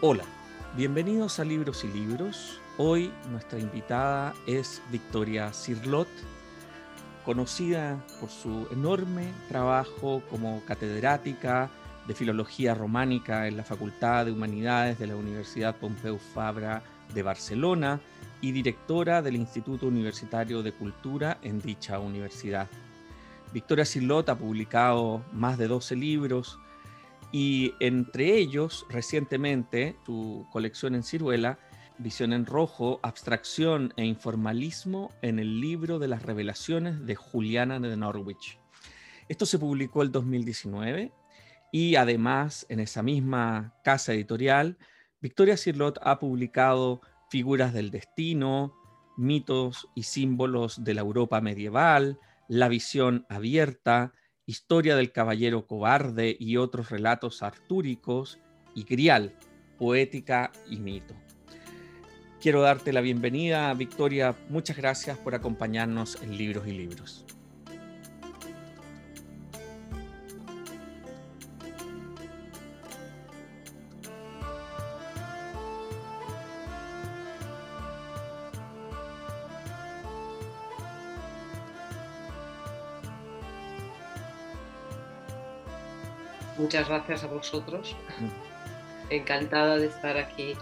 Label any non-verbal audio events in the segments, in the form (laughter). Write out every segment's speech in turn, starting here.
Hola, bienvenidos a Libros y Libros. Hoy nuestra invitada es Victoria Cirlot, conocida por su enorme trabajo como catedrática de Filología Románica en la Facultad de Humanidades de la Universidad Pompeu Fabra de Barcelona y directora del Instituto Universitario de Cultura en dicha universidad. Victoria Cirlot ha publicado más de 12 libros, y entre ellos, recientemente, su colección en ciruela, Visión en Rojo, Abstracción e Informalismo en el libro de las revelaciones de Juliana de Norwich. Esto se publicó el 2019 y además en esa misma casa editorial, Victoria Cirlot ha publicado Figuras del Destino, Mitos y Símbolos de la Europa Medieval, La Visión Abierta, Historia del Caballero Cobarde y otros relatos artúricos, y Grial, Poética y Mito. Quiero darte la bienvenida, Victoria. Muchas gracias por acompañarnos en Libros y Libros. Muchas gracias a vosotros. (laughs) Encantada de estar aquí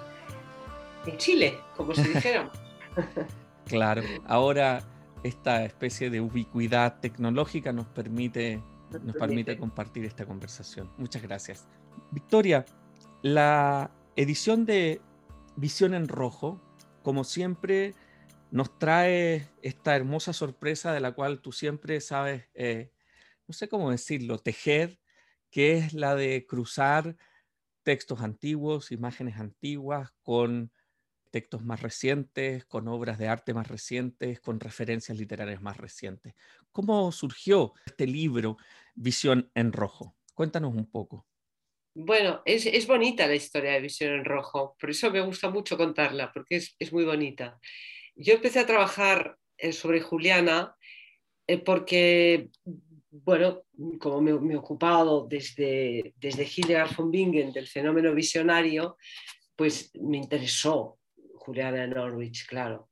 en Chile, como si dijera. (laughs) claro, ahora esta especie de ubicuidad tecnológica nos permite, nos permite compartir esta conversación. Muchas gracias. Victoria, la edición de Visión en Rojo, como siempre, nos trae esta hermosa sorpresa de la cual tú siempre sabes, eh, no sé cómo decirlo, tejer que es la de cruzar textos antiguos, imágenes antiguas, con textos más recientes, con obras de arte más recientes, con referencias literarias más recientes. ¿Cómo surgió este libro, Visión en Rojo? Cuéntanos un poco. Bueno, es, bonita la historia de Visión en Rojo, por eso me gusta mucho contarla, porque es, muy bonita. Yo empecé a trabajar eh, sobre Juliana eh, porque bueno, como me, he ocupado desde, desde Hildegard von Bingen del fenómeno visionario, pues me interesó Juliana Norwich, claro.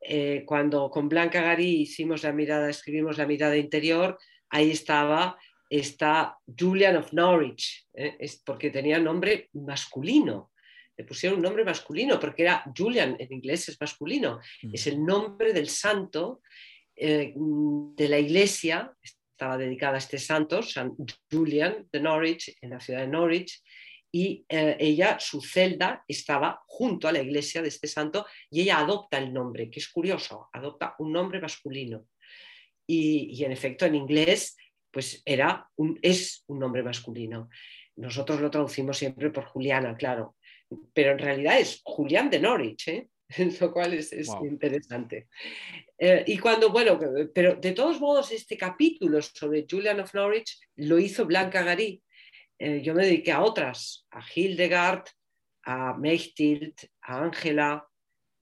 Eh, cuando con Blanca Garí hicimos la mirada, escribimos la mirada interior, ahí estaba esta Julian of Norwich, ¿eh? es porque tenía nombre masculino. Le pusieron un nombre masculino porque era Julian, en inglés es masculino. Mm. Es el nombre del santo eh, de la iglesia, estaba dedicada a este santo, San Julian de Norwich, en la ciudad de Norwich, y eh, ella, su celda, estaba junto a la iglesia de este santo y ella adopta el nombre, que es curioso, adopta un nombre masculino. Y, en efecto, en inglés, pues era un, es un nombre masculino. Nosotros lo traducimos siempre por Juliana, claro, pero en realidad es Julián de Norwich, ¿eh? (laughs) lo cual es, interesante. Eh, y cuando, bueno, pero de todos modos, este capítulo sobre Julian of Norwich lo hizo Blanca Garí. Eh, yo me dediqué a otras, a Hildegard, a Mechthild, a Ángela,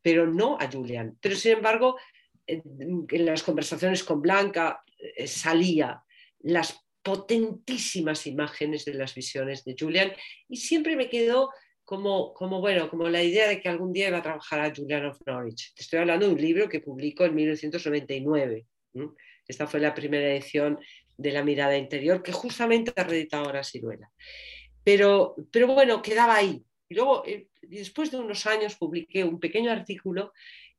pero no a Julian. Pero sin embargo, en, las conversaciones con Blanca eh, salía las potentísimas imágenes de las visiones de Julian y siempre me quedó como, como, bueno, como la idea de que algún día iba a trabajar a Julian of Norwich. Te estoy hablando de un libro que publicó en 1999. Esta fue la primera edición de La mirada interior, que justamente ha reeditado ahora Ciruela. Pero, pero bueno, quedaba ahí. Y luego, eh, después de unos años, publiqué un pequeño artículo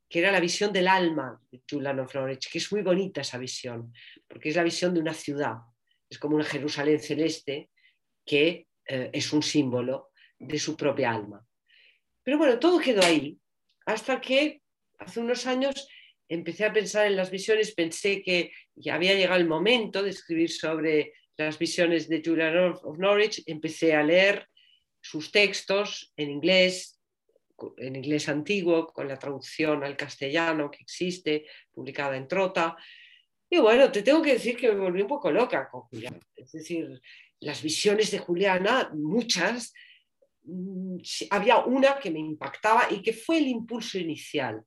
que era la visión del alma de Julian of Norwich, que es muy bonita esa visión, porque es la visión de una ciudad. Es como una Jerusalén celeste que eh, es un símbolo de su propia alma. Pero bueno, todo quedó ahí, hasta que hace unos años empecé a pensar en las visiones, pensé que ya había llegado el momento de escribir sobre las visiones de Julian of Norwich, empecé a leer sus textos en inglés, en inglés antiguo, con la traducción al castellano que existe, publicada en Trota. Y bueno, te tengo que decir que me volví un poco loca con Juliana. Es decir, las visiones de Juliana, muchas, había una que me impactaba y que fue el impulso inicial,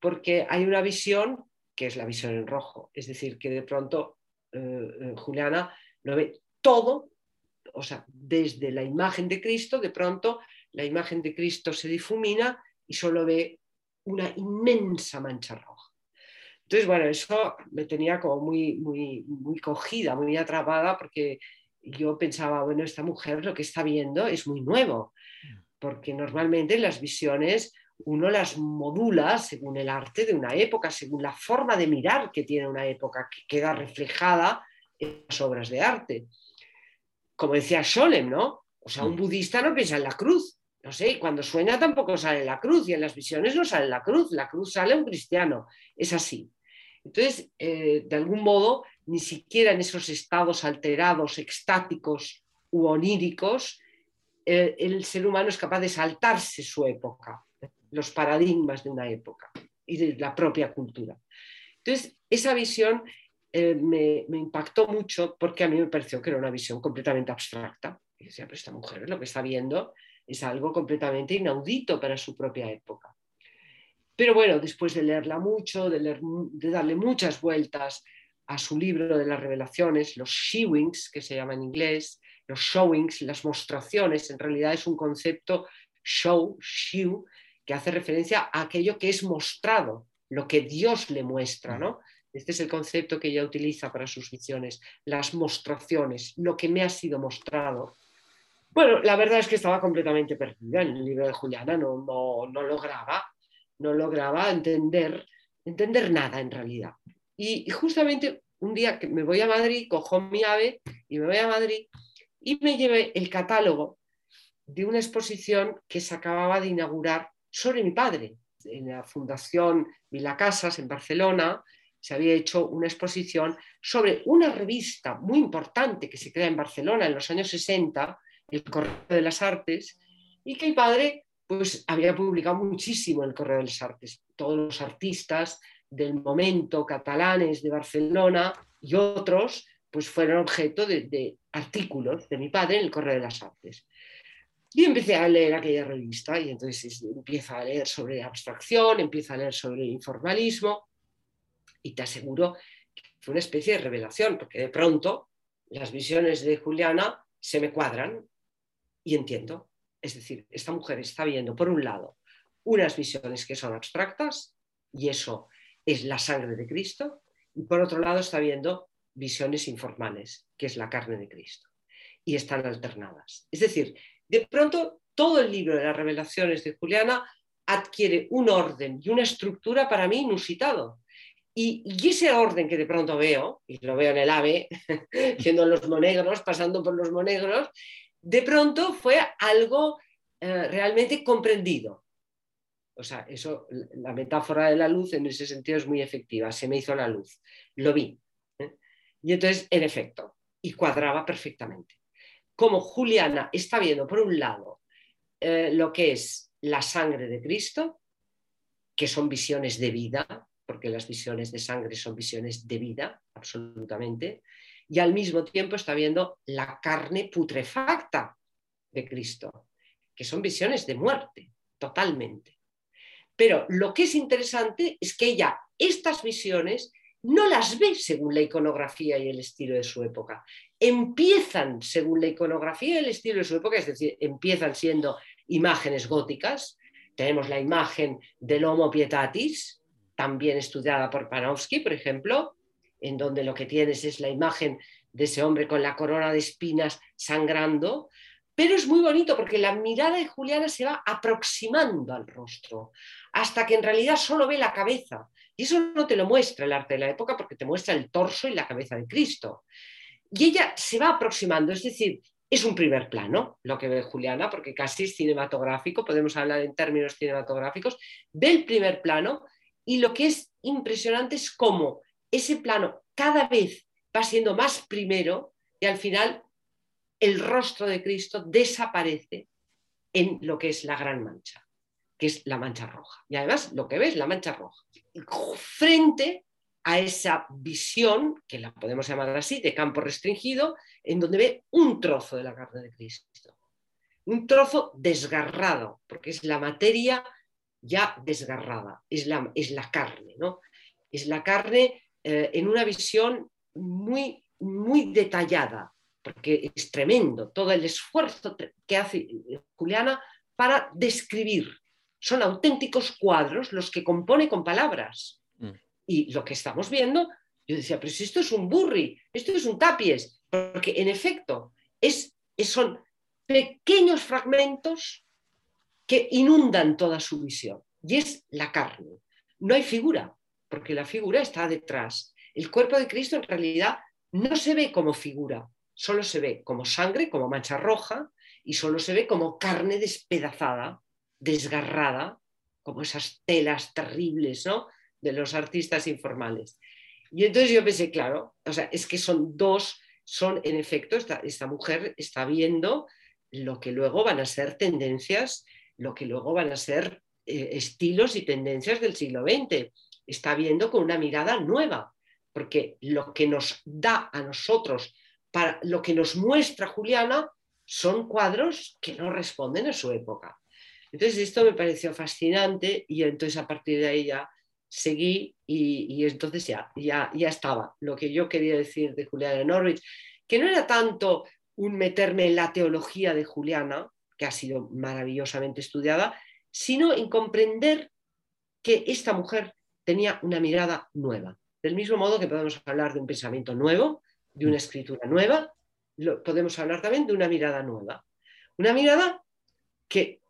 porque hay una visión que es la visión en rojo, es decir, que de pronto eh, eh, Juliana lo ve todo, o sea, desde la imagen de Cristo, de pronto la imagen de Cristo se difumina y solo ve una inmensa mancha roja. Entonces, bueno, eso me tenía como muy, muy, muy cogida, muy atrapada, porque yo pensaba, bueno, esta mujer lo que está viendo es muy nuevo, porque normalmente las visiones uno las modula según el arte de una época, según la forma de mirar que tiene una época, que queda reflejada en las obras de arte. Como decía Scholem, ¿no? O sea, un budista no piensa en la cruz, no sé, y cuando sueña tampoco sale la cruz, y en las visiones no sale la cruz, la cruz sale un cristiano, es así. Entonces, eh, de algún modo, ni siquiera en esos estados alterados, extáticos u oníricos, eh, el ser humano es capaz de saltarse su época, los paradigmas de una época y de la propia cultura. Entonces, esa visión eh, me, impactó mucho porque a mí me pareció que era una visión completamente abstracta. Y decía, pero esta mujer lo que está viendo es algo completamente inaudito para su propia época. Pero bueno, después de leerla mucho, de darle muchas vueltas a su libro de las revelaciones, los shewings, que se llama en inglés, los showings, las mostraciones, en realidad es un concepto show, shew, que hace referencia a aquello que es mostrado, lo que Dios le muestra, ¿no? Este es el concepto que ella utiliza para sus visiones, las mostraciones, lo que me ha sido mostrado. Bueno, la verdad es que estaba completamente perdida en el libro de Juliana, no, no, no lograba, no lograba entender, entender nada en realidad. Y, justamente un día que me voy a Madrid, cojo mi ave y me voy a Madrid y me llevé el catálogo de una exposición que se acababa de inaugurar sobre mi padre. En la Fundación Vila Casas, en Barcelona, se había hecho una exposición sobre una revista muy importante que se crea en Barcelona en los años 60, el Correo de las Artes, y que mi padre pues, había publicado muchísimo en el Correo de las Artes. Todos los artistas del momento catalanes de Barcelona y otros pues fueron objeto de, artículos de mi padre en el Correo de las Artes. Y empecé a leer aquella revista y entonces empieza a leer sobre abstracción, empieza a leer sobre informalismo y te aseguro que fue una especie de revelación, porque de pronto las visiones de Juliana se me cuadran y entiendo. Es decir, esta mujer está viendo, por un lado, unas visiones que son abstractas, y eso es la sangre de Cristo, y por otro lado está viendo visiones informales, que es la carne de Cristo, y están alternadas. Es decir, de pronto todo el libro de las revelaciones de Juliana adquiere un orden y una estructura para mí inusitado. Y, ese orden que de pronto veo, y lo veo en el AVE, (laughs) viendo los monegros, pasando por los monegros, de pronto fue algo eh, realmente comprendido. O sea, eso, la metáfora de la luz en ese sentido es muy efectiva. Se me hizo la luz, lo vi. ¿eh? Y entonces, en efecto, y cuadraba perfectamente. Como Juliana está viendo, por un lado, eh, lo que es la sangre de Cristo, que son visiones de vida, porque las visiones de sangre son visiones de vida, absolutamente, y al mismo tiempo está viendo la carne putrefacta de Cristo, que son visiones de muerte, totalmente. Pero lo que es interesante es que ella estas visiones no las ve según la iconografía y el estilo de su época. Empiezan según la iconografía y el estilo de su época, es decir, empiezan siendo imágenes góticas. Tenemos la imagen del Homo Pietatis, también estudiada por Panofsky, por ejemplo, en donde lo que tienes es la imagen de ese hombre con la corona de espinas sangrando, pero es muy bonito porque la mirada de Juliana se va aproximando al rostro, hasta que en realidad solo ve la cabeza. Y eso no te lo muestra el arte de la época porque te muestra el torso y la cabeza de Cristo. Y ella se va aproximando, es decir, es un primer plano lo que ve Juliana, porque casi es cinematográfico, podemos hablar en términos cinematográficos, ve el primer plano y lo que es impresionante es cómo ese plano cada vez va siendo más primero y al final el rostro de Cristo desaparece en lo que es la gran mancha, que es la mancha roja. Y además lo que ves es la mancha roja. Frente a esa visión, que la podemos llamar así, de campo restringido, en donde ve un trozo de la carne de Cristo. Un trozo desgarrado, porque es la materia ya desgarrada, es la, es la carne, ¿no? Es la carne eh, en una visión muy, muy detallada, porque es tremendo todo el esfuerzo que hace Juliana para describir. Son auténticos cuadros los que compone con palabras. Mm. Y lo que estamos viendo, yo decía, pero si esto es un burri, esto es un tapies, porque en efecto es, son pequeños fragmentos que inundan toda su visión. Y es la carne. No hay figura, porque la figura está detrás. El cuerpo de Cristo en realidad no se ve como figura, solo se ve como sangre, como mancha roja, y solo se ve como carne despedazada, desgarrada, como esas telas terribles ¿no? de los artistas informales. Y entonces yo pensé, claro, o sea, es que son dos, son en efecto, esta, mujer está viendo lo que luego van a ser tendencias, lo que luego van a ser eh, estilos y tendencias del siglo XX. Está viendo con una mirada nueva, porque lo que nos da a nosotros, para lo que nos muestra Juliana, son cuadros que no responden a su época. Entonces esto me pareció fascinante y entonces a partir de ahí ya seguí y, entonces ya, ya, ya estaba lo que yo quería decir de Juliana Norwich, que no era tanto un meterme en la teología de Juliana, que ha sido maravillosamente estudiada, sino en comprender que esta mujer tenía una mirada nueva. Del mismo modo que podemos hablar de un pensamiento nuevo, de una escritura nueva, podemos hablar también de una mirada nueva. Una mirada que,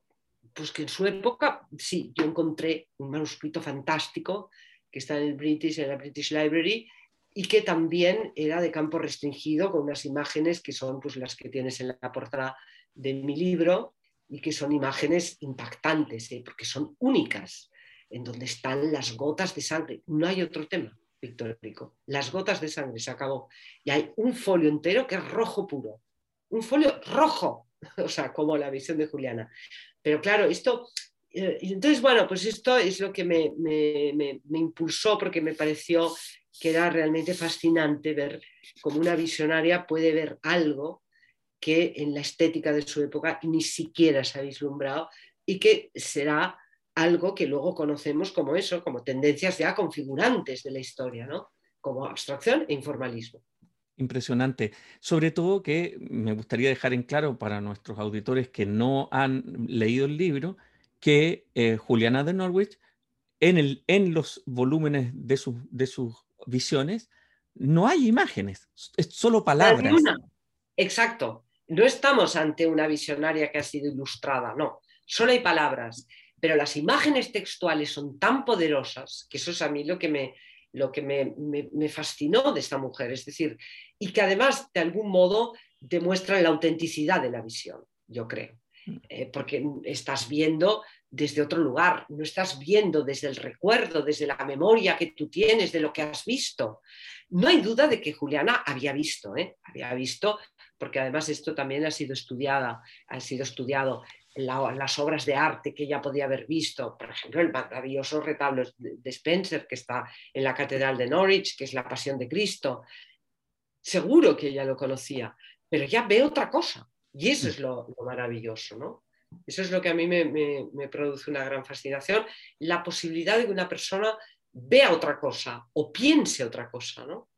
pues que en su época, sí, yo encontré un manuscrito fantástico que está en el British, en la British Library, y que también era de campo restringido, con unas imágenes que son pues, las que tienes en la portada de mi libro, y que son imágenes impactantes, ¿eh? porque son únicas, en donde están las gotas de sangre. No hay otro tema pictórico. Las gotas de sangre se acabó. Y hay un folio entero que es rojo puro. Un folio rojo, (laughs) o sea, como la visión de Juliana. Pero claro, esto... Eh, entonces, bueno, pues esto es lo que me, me, me impulsó porque me pareció que era realmente fascinante ver cómo una visionaria puede ver algo que en la estética de su época ni siquiera se ha vislumbrado y que será algo que luego conocemos como eso, como tendencias ya configurantes de la historia, ¿no? como abstracción e informalismo. Impresionante. Sobre todo que me gustaría dejar en claro para nuestros auditores que no han leído el libro, que eh, Juliana de Norwich, en, el, en los volúmenes de, de sus visiones, no hay imágenes, es solo palabras. Exacto. No estamos ante una visionaria que ha sido ilustrada, no. Solo hay palabras pero las imágenes textuales son tan poderosas que eso es a mí lo que me, lo que me, fascinó de esta mujer, es decir, y que además de algún modo demuestran la autenticidad de la visión, yo creo, eh, porque estás viendo desde otro lugar, no estás viendo desde el recuerdo, desde la memoria que tú tienes de lo que has visto. No hay duda de que Juliana había visto, ¿eh? había visto, porque además esto también ha sido estudiada, ha sido estudiado las obras de arte que ella podía haber visto, por ejemplo, el maravilloso retablo de Spencer que está en la Catedral de Norwich, que es la Pasión de Cristo. Seguro que ella lo conocía, pero ya ve otra cosa y eso es lo, maravilloso, ¿no? Eso es lo que a mí me, produce una gran fascinación, la posibilidad de que una persona vea otra cosa o piense otra cosa, ¿no?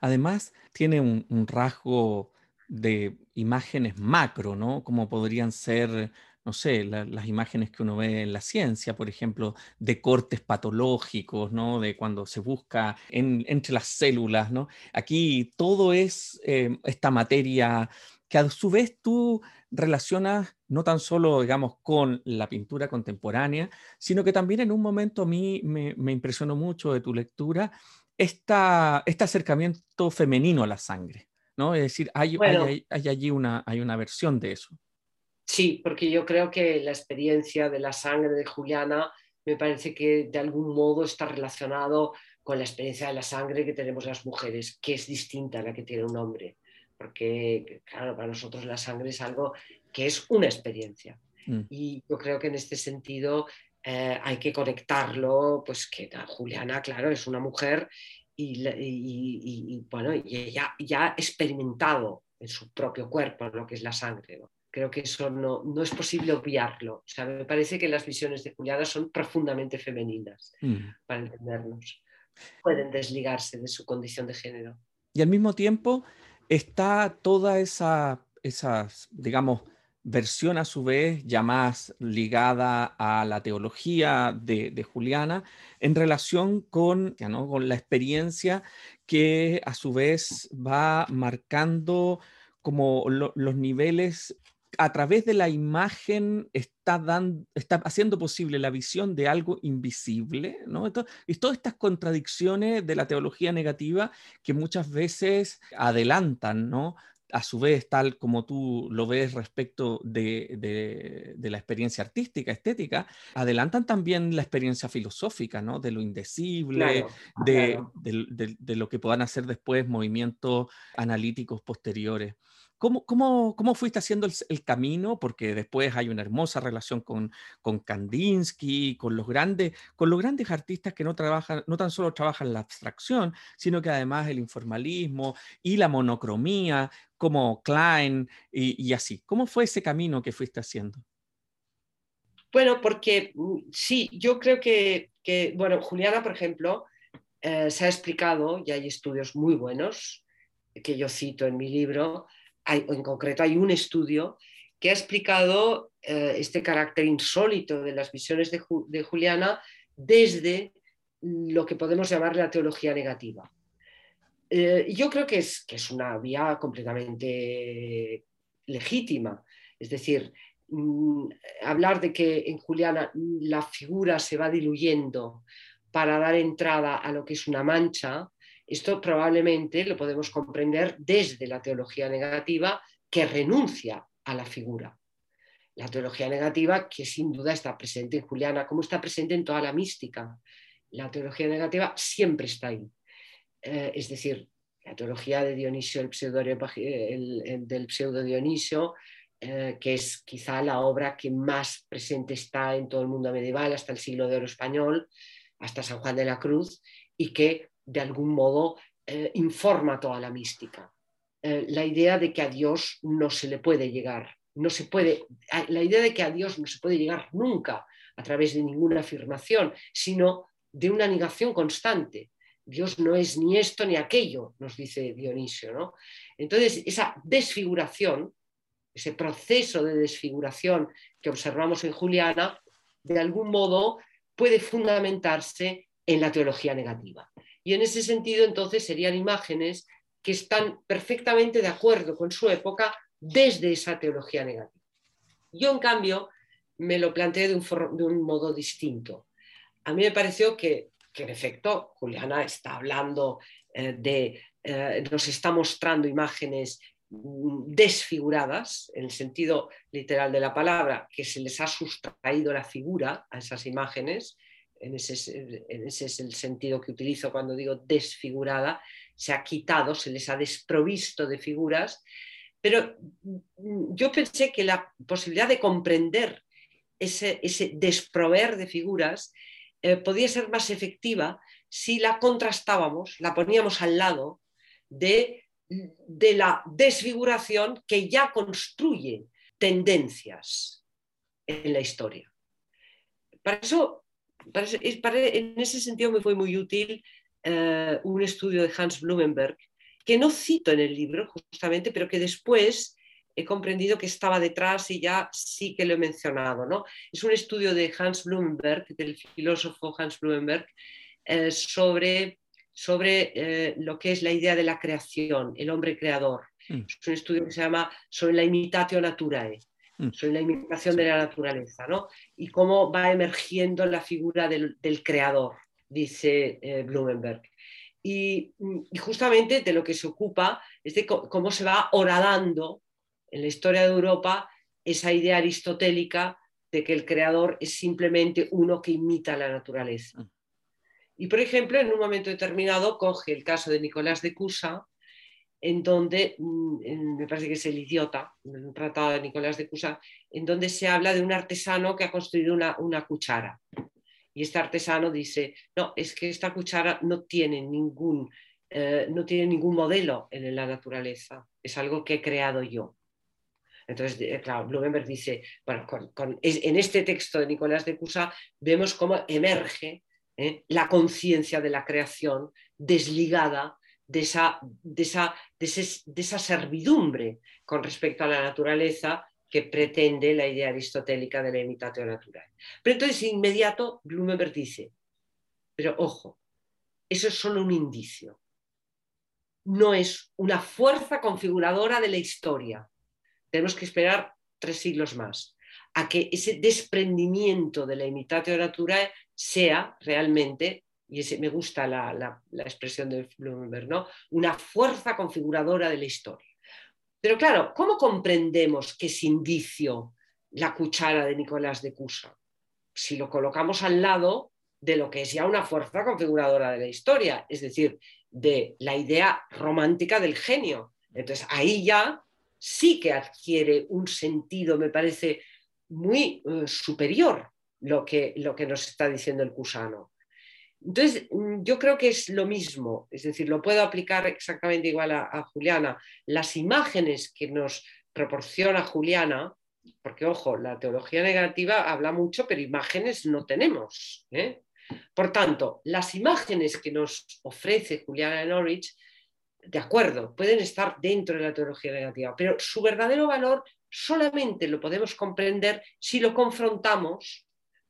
Además, tiene un rasgo de imágenes macro, ¿no? Como podrían ser, no sé, las imágenes que uno ve en la ciencia, por ejemplo, de cortes patológicos, ¿no? De cuando se busca entre las células, ¿no? Aquí todo es eh, esta materia que a su vez tú relacionas no tan solo, digamos, con la pintura contemporánea, sino que también en un momento a mí me, impresionó mucho de tu lectura esta, este acercamiento femenino a la sangre. Es decir, hay, allí una, hay una versión de eso. Sí, porque yo creo que la experiencia de la sangre de Juliana me parece que de algún modo está relacionado con la experiencia de la sangre que tenemos las mujeres, que es distinta a la que tiene un hombre. Porque, claro, para nosotros la sangre es algo que es una experiencia. Mm. Y yo creo que en este sentido eh, hay que conectarlo, pues que Juliana, claro, es una mujer y, bueno, y ella ya ha experimentado en su propio cuerpo lo que es la sangre. Creo que eso no, no, es posible obviarlo. O sea, me parece que las visiones de Juliana son profundamente femeninas, mm. para entendernos. Pueden desligarse de su condición de género. Y al mismo tiempo está toda esa, esas, digamos, versión a su vez ya más ligada a la teología de, Juliana en relación con, con la experiencia que a su vez va marcando como los niveles a través de la imagen está, dando, está haciendo posible la visión de algo invisible, ¿no? y todas estas contradicciones de la teología negativa que muchas veces adelantan, ¿no? A su vez, tal como tú lo ves respecto de, la experiencia artística, estética, adelantan también la experiencia filosófica, ¿no? De lo indecible, de, de, lo que puedan hacer después movimientos analíticos posteriores. ¿Cómo, cómo, fuiste haciendo el, camino? Porque después hay una hermosa relación con, con Kandinsky, con los, grandes, con los grandes artistas que no, trabajan, no tan solo trabajan la abstracción, sino que además el informalismo y la monocromía, como Klein y, así. ¿Cómo fue ese camino que fuiste haciendo? Bueno, porque mm, sí, yo creo que, bueno, Juliana, por ejemplo, eh, se ha explicado, y hay estudios muy buenos que yo cito en mi libro, en concreto hay un estudio que ha explicado eh, este carácter insólito de las visiones de, Juliana desde lo que podemos llamar la teología negativa. Eh, yo creo que es, que es una vía completamente legítima. Es decir, mm, hablar de que en Juliana la figura se va diluyendo para dar entrada a lo que es una mancha, esto probablemente lo podemos comprender desde la teología negativa que renuncia a la figura. La teología negativa que sin duda está presente en Juliana, como está presente en toda la mística. La teología negativa siempre está ahí. Eh, es decir, la teología de Dionisio, el del pseudo Dionisio, eh, que es quizá la obra que más presente está en todo el mundo medieval, hasta el siglo de oro español, hasta San Juan de la Cruz, y que de algún modo eh, informa toda la mística. La idea de que a Dios no se le puede llegar, no se puede, la idea de que a Dios no se puede llegar nunca a través de ninguna afirmación, sino de una negación constante. Dios no es ni esto ni aquello, nos dice Dionisio. ¿no? Entonces, esa desfiguración, ese proceso de desfiguración que observamos en Juliana, de algún modo puede fundamentarse en la teología negativa. Y en ese sentido, entonces, serían imágenes que están perfectamente de acuerdo con su época desde esa teología negativa. Yo, en cambio, me lo planteé de un, modo distinto. A mí me pareció que, en efecto, Juliana está hablando eh, de, eh, nos está mostrando imágenes mm, desfiguradas, en el sentido literal de la palabra, que se les ha sustraído la figura a esas imágenes, en ese, es el sentido que utilizo cuando digo desfigurada, se ha quitado, se les ha desprovisto de figuras, pero mm, yo pensé que la posibilidad de comprender ese, desprover de figuras eh, podía ser más efectiva si la contrastábamos, la poníamos al lado de, de la desfiguración que ya construye tendencias en la historia. Para eso en ese sentido me fue muy útil eh, un estudio de Hans Blumenberg, que no cito en el libro justamente, pero que después he comprendido que estaba detrás y ya sí que lo he mencionado. ¿no? Es un estudio de Hans Blumenberg, del filósofo Hans Blumenberg, eh, sobre, sobre eh, lo que es la idea de la creación, el hombre creador. Mm. Es un estudio que se llama sobre la imitatio naturae. Mm. sobre la imitación de la naturaleza, ¿no? Y cómo va emergiendo la figura del, creador, dice eh, Blumenberg. Y, justamente de lo que se ocupa es de cómo se va horadando en la historia de Europa esa idea aristotélica de que el creador es simplemente uno que imita la naturaleza. Mm. Y, por ejemplo, en un momento determinado coge el caso de Nicolás de Cusa, en donde, mm, me parece que es el idiota, un tratado de Nicolás de Cusa, en donde se habla de un artesano que ha construido una, cuchara. Y este artesano dice, no, es que esta cuchara no tiene ningún, eh, no tiene ningún modelo en la naturaleza, es algo que he creado yo. Entonces, eh, claro, Blumenberg dice, bueno, en este texto de Nicolás de Cusa vemos cómo emerge eh, la conciencia de la creación desligada de esa, de esa, servidumbre con respecto a la naturaleza que pretende la idea aristotélica de la imitatio natural. Pero entonces, inmediato, Blumenberg dice, pero ojo, eso es solo un indicio, no es una fuerza configuradora de la historia. Tenemos que esperar tres siglos más a que ese desprendimiento de la imitatio natural sea realmente, y me gusta la, la expresión de Blumenberg, ¿no? una fuerza configuradora de la historia. Pero claro, ¿cómo comprendemos que es indicio la cuchara de Nicolás de Cusa? Si lo colocamos al lado de lo que es ya una fuerza configuradora de la historia, es decir, de la idea romántica del genio. Entonces ahí ya sí que adquiere un sentido, me parece, muy eh, superior lo que, lo que nos está diciendo el Cusano. Entonces, mm, yo creo que es lo mismo, es decir, lo puedo aplicar exactamente igual a, Juliana. Las imágenes que nos proporciona Juliana, porque ojo, la teología negativa habla mucho, pero imágenes no tenemos. ¿eh? Por tanto, las imágenes que nos ofrece Juliana de Norwich, de acuerdo, pueden estar dentro de la teología negativa, pero su verdadero valor solamente lo podemos comprender si lo confrontamos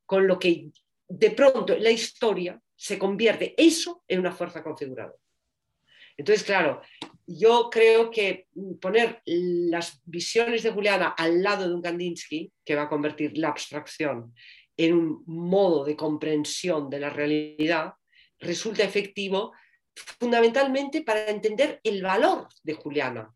con lo que de pronto la historia se convierte eso en una fuerza configuradora. Entonces, claro, yo creo que poner las visiones de Juliana al lado de un Kandinsky, que va a convertir la abstracción en un modo de comprensión de la realidad, resulta efectivo fundamentalmente para entender el valor de Juliana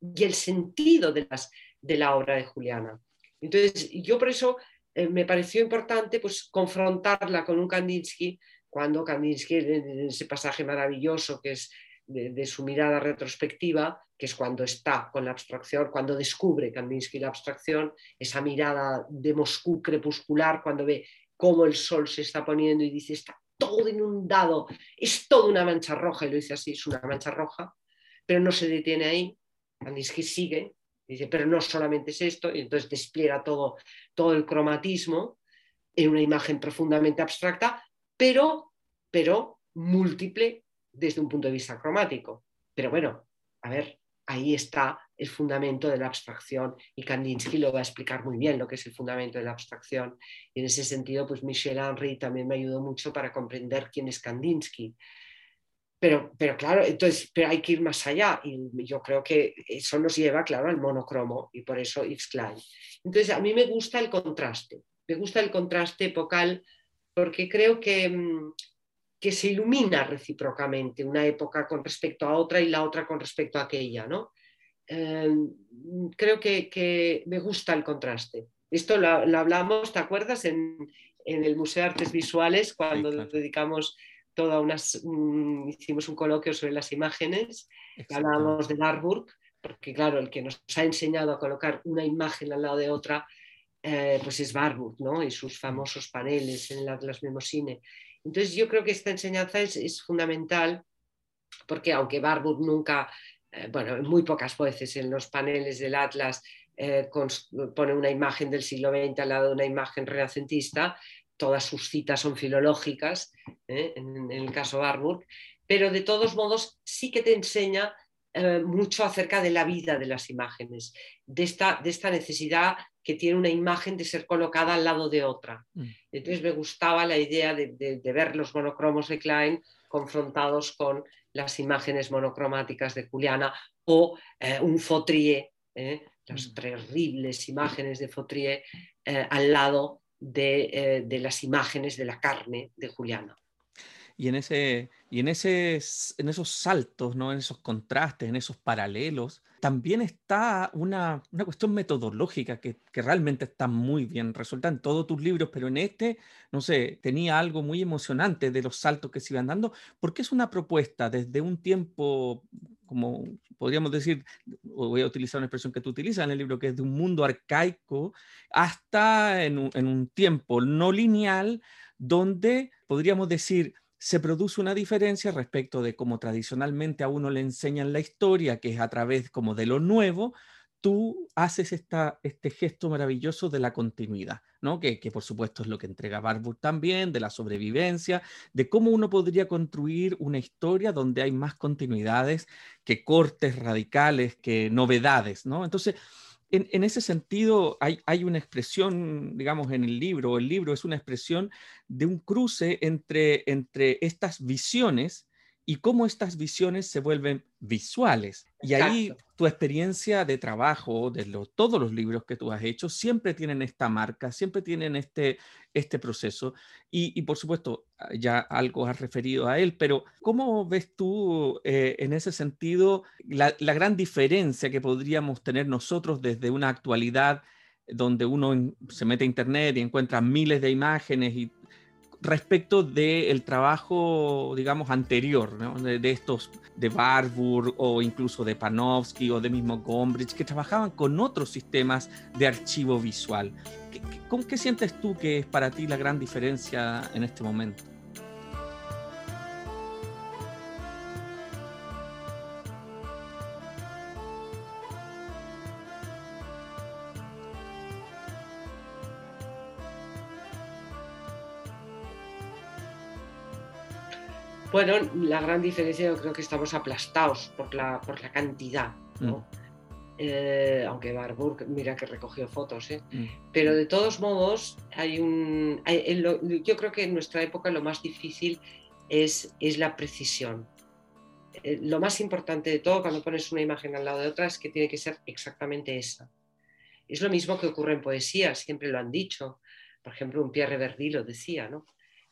y el sentido de, las, de la obra de Juliana. Entonces, yo por eso eh, me pareció importante pues, confrontarla con un Kandinsky cuando Kandinsky, en ese pasaje maravilloso que es de, su mirada retrospectiva, que es cuando está con la abstracción, cuando descubre Kandinsky la abstracción, esa mirada de Moscú crepuscular, cuando ve cómo el sol se está poniendo y dice, está todo inundado, es toda una mancha roja, y lo dice así, es una mancha roja, pero no se detiene ahí, Kandinsky sigue, dice, pero no solamente es esto, y entonces despliega todo, todo el cromatismo en una imagen profundamente abstracta, pero, pero múltiple desde un punto de vista cromático. Pero bueno, a ver, ahí está el fundamento de la abstracción y Kandinsky lo va a explicar muy bien lo que es el fundamento de la abstracción. Y en ese sentido, pues Michel Henry también me ayudó mucho para comprender quién es Kandinsky. Pero, pero claro, entonces pero hay que ir más allá y yo creo que eso nos lleva, claro, al monocromo y por eso Yves Klein. Entonces, a mí me gusta el contraste, me gusta el contraste epocal porque creo que, mm, que se ilumina recíprocamente una época con respecto a otra y la otra con respecto a aquella. ¿no? Em, creo que, me gusta el contraste. Esto lo, hablamos, ¿te acuerdas? En, el Museo de Artes Visuales, cuando dedicamos toda unas, hicimos un coloquio sobre las imágenes, hablábamos de Darburg, porque claro, el que nos ha enseñado a colocar una imagen al lado de otra eh, pues es Barbour, ¿no? Y sus famosos paneles en el Atlas Memosine. Entonces yo creo que esta enseñanza es, fundamental porque aunque Barbour nunca, eh, bueno, muy pocas veces en los paneles del Atlas eh, pone una imagen del siglo XX al lado de una imagen renacentista, todas sus citas son filológicas, en, el caso Barbour, pero de todos modos sí que te enseña mucho acerca de la vida de las imágenes, de esta, de esta necesidad que tiene una imagen de ser colocada al lado de otra. Mm. Entonces me gustaba la idea de, ver los monocromos de Klein confrontados con las imágenes monocromáticas de Juliana o eh, un Fautrier, ¿eh? las mm. terribles imágenes de Fautrier eh, al lado de, de, las imágenes de la carne de Juliana. Y en, ese, y en, ese, en esos saltos, ¿no? en esos contrastes, en esos paralelos, también está una, una cuestión metodológica que, que, realmente está muy bien resuelta en todos tus libros, pero en este, no sé, tenía algo muy emocionante de los saltos que se iban dando, porque es una propuesta desde un tiempo, como podríamos decir, voy a utilizar una expresión que tú utilizas en el libro, que es de un mundo arcaico hasta en un, en un tiempo no lineal, donde podríamos decir, se produce una diferencia respecto de cómo tradicionalmente a uno le enseñan la historia, que es a través como de lo nuevo, tú haces esta, este gesto maravilloso de la continuidad, ¿no? Que, que, por supuesto es lo que entrega Barbour también, de la sobrevivencia, de cómo uno podría construir una historia donde hay más continuidades que cortes radicales, que novedades, ¿no? Entonces, En, ese sentido, hay, hay, una expresión, digamos, en el libro, el libro es una expresión de un cruce entre, entre estas visiones y cómo estas visiones se vuelven visuales. Y ahí tu experiencia de trabajo, de todos los libros que tú has hecho, siempre tienen esta marca, siempre tienen este, este proceso. Y, por supuesto, ya algo has referido a él, pero ¿cómo ves tú eh, en ese sentido la, la gran diferencia que podríamos tener nosotros desde una actualidad donde uno se mete a internet y encuentra miles de imágenes y respecto del trabajo, digamos, anterior, de, estos de Barbour o incluso de Panofsky o de mismo Gombrich, que trabajaban con otros sistemas de archivo visual. ¿Qué, qué, qué sientes tú que es para ti la gran diferencia en este momento? Bueno, la gran diferencia yo creo que estamos aplastados por la, por la cantidad, mm. eh, aunque Barbour, mira que recogió fotos, ¿eh? mm. pero de todos modos, hay un, yo creo que en nuestra época lo más difícil es, es la precisión. Eh, lo más importante de todo cuando pones una imagen al lado de otra es que tiene que ser exactamente esa. Es lo mismo que ocurre en poesía, siempre lo han dicho. Por ejemplo, un Pierre Verdi lo decía, ¿no?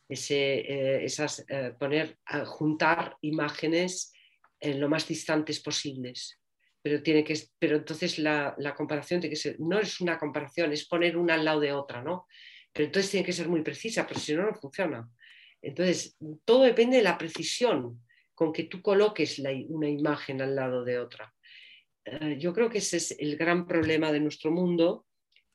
Ese, eh, esas, eh, poner, juntar imágenes en lo más distantes posibles. Pero, tiene que, pero entonces la, la, comparación tiene que ser, no es una comparación, es poner una al lado de otra, ¿no? Pero entonces tiene que ser muy precisa, pero si no, no funciona. Entonces, todo depende de la precisión con que tú coloques la, una imagen al lado de otra. Eh, yo creo que ese es el gran problema de nuestro mundo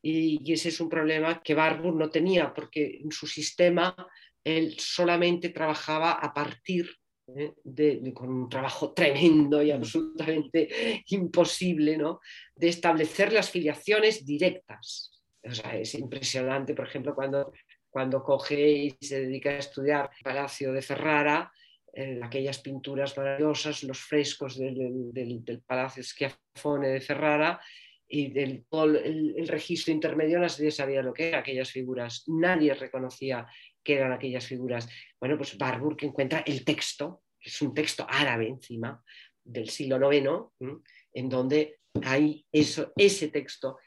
y, y ese es un problema que Barbour no tenía, porque en su sistema él solamente trabajaba a partir ¿eh? de, con un trabajo tremendo y absolutamente imposible, ¿no? de establecer las filiaciones directas. O sea, es impresionante, por ejemplo, cuando, cuando coge y se dedica a estudiar el Palacio de Ferrara, aquellas pinturas maravillosas, los frescos del, del, del Palacio Schiaffone de Ferrara, y del, todo el, el, registro intermedio nadie sabía lo que eran aquellas figuras, nadie reconocía que eran aquellas figuras. Bueno, pues Barbour que encuentra el texto, que es un texto árabe encima, del siglo IX, en donde hay eso, ese texto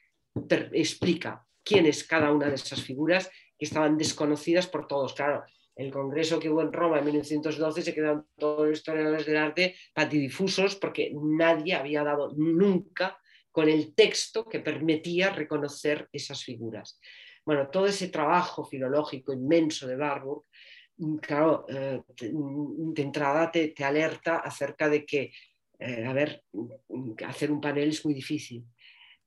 explica quién es cada una de esas figuras que estaban desconocidas por todos. Claro, el congreso que hubo en Roma en 1912 se quedaron todos los historiadores del arte patidifusos porque nadie había dado nunca con el texto que permitía reconocer esas figuras. Bueno, todo ese trabajo filológico inmenso de Barbour, mm, claro, eh, de entrada te, alerta acerca de que, eh, a ver, mm, hacer un panel es muy difícil.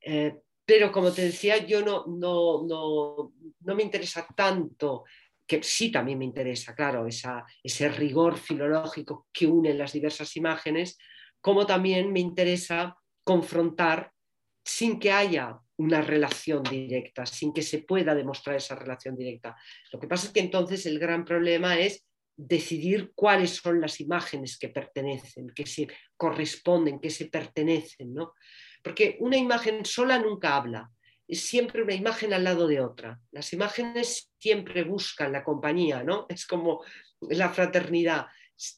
Eh, pero como te decía, yo no, no, no, no, me interesa tanto, que sí también me interesa, claro, esa, ese rigor filológico que une las diversas imágenes, como también me interesa confrontar sin que haya una relación directa, sin que se pueda demostrar esa relación directa. Lo que pasa es que entonces el gran problema es decidir cuáles son las imágenes que pertenecen, que se corresponden, que se pertenecen, ¿no? Porque una imagen sola nunca habla, es siempre una imagen al lado de otra. Las imágenes siempre buscan la compañía, ¿no? (laughs) Es como la fraternidad.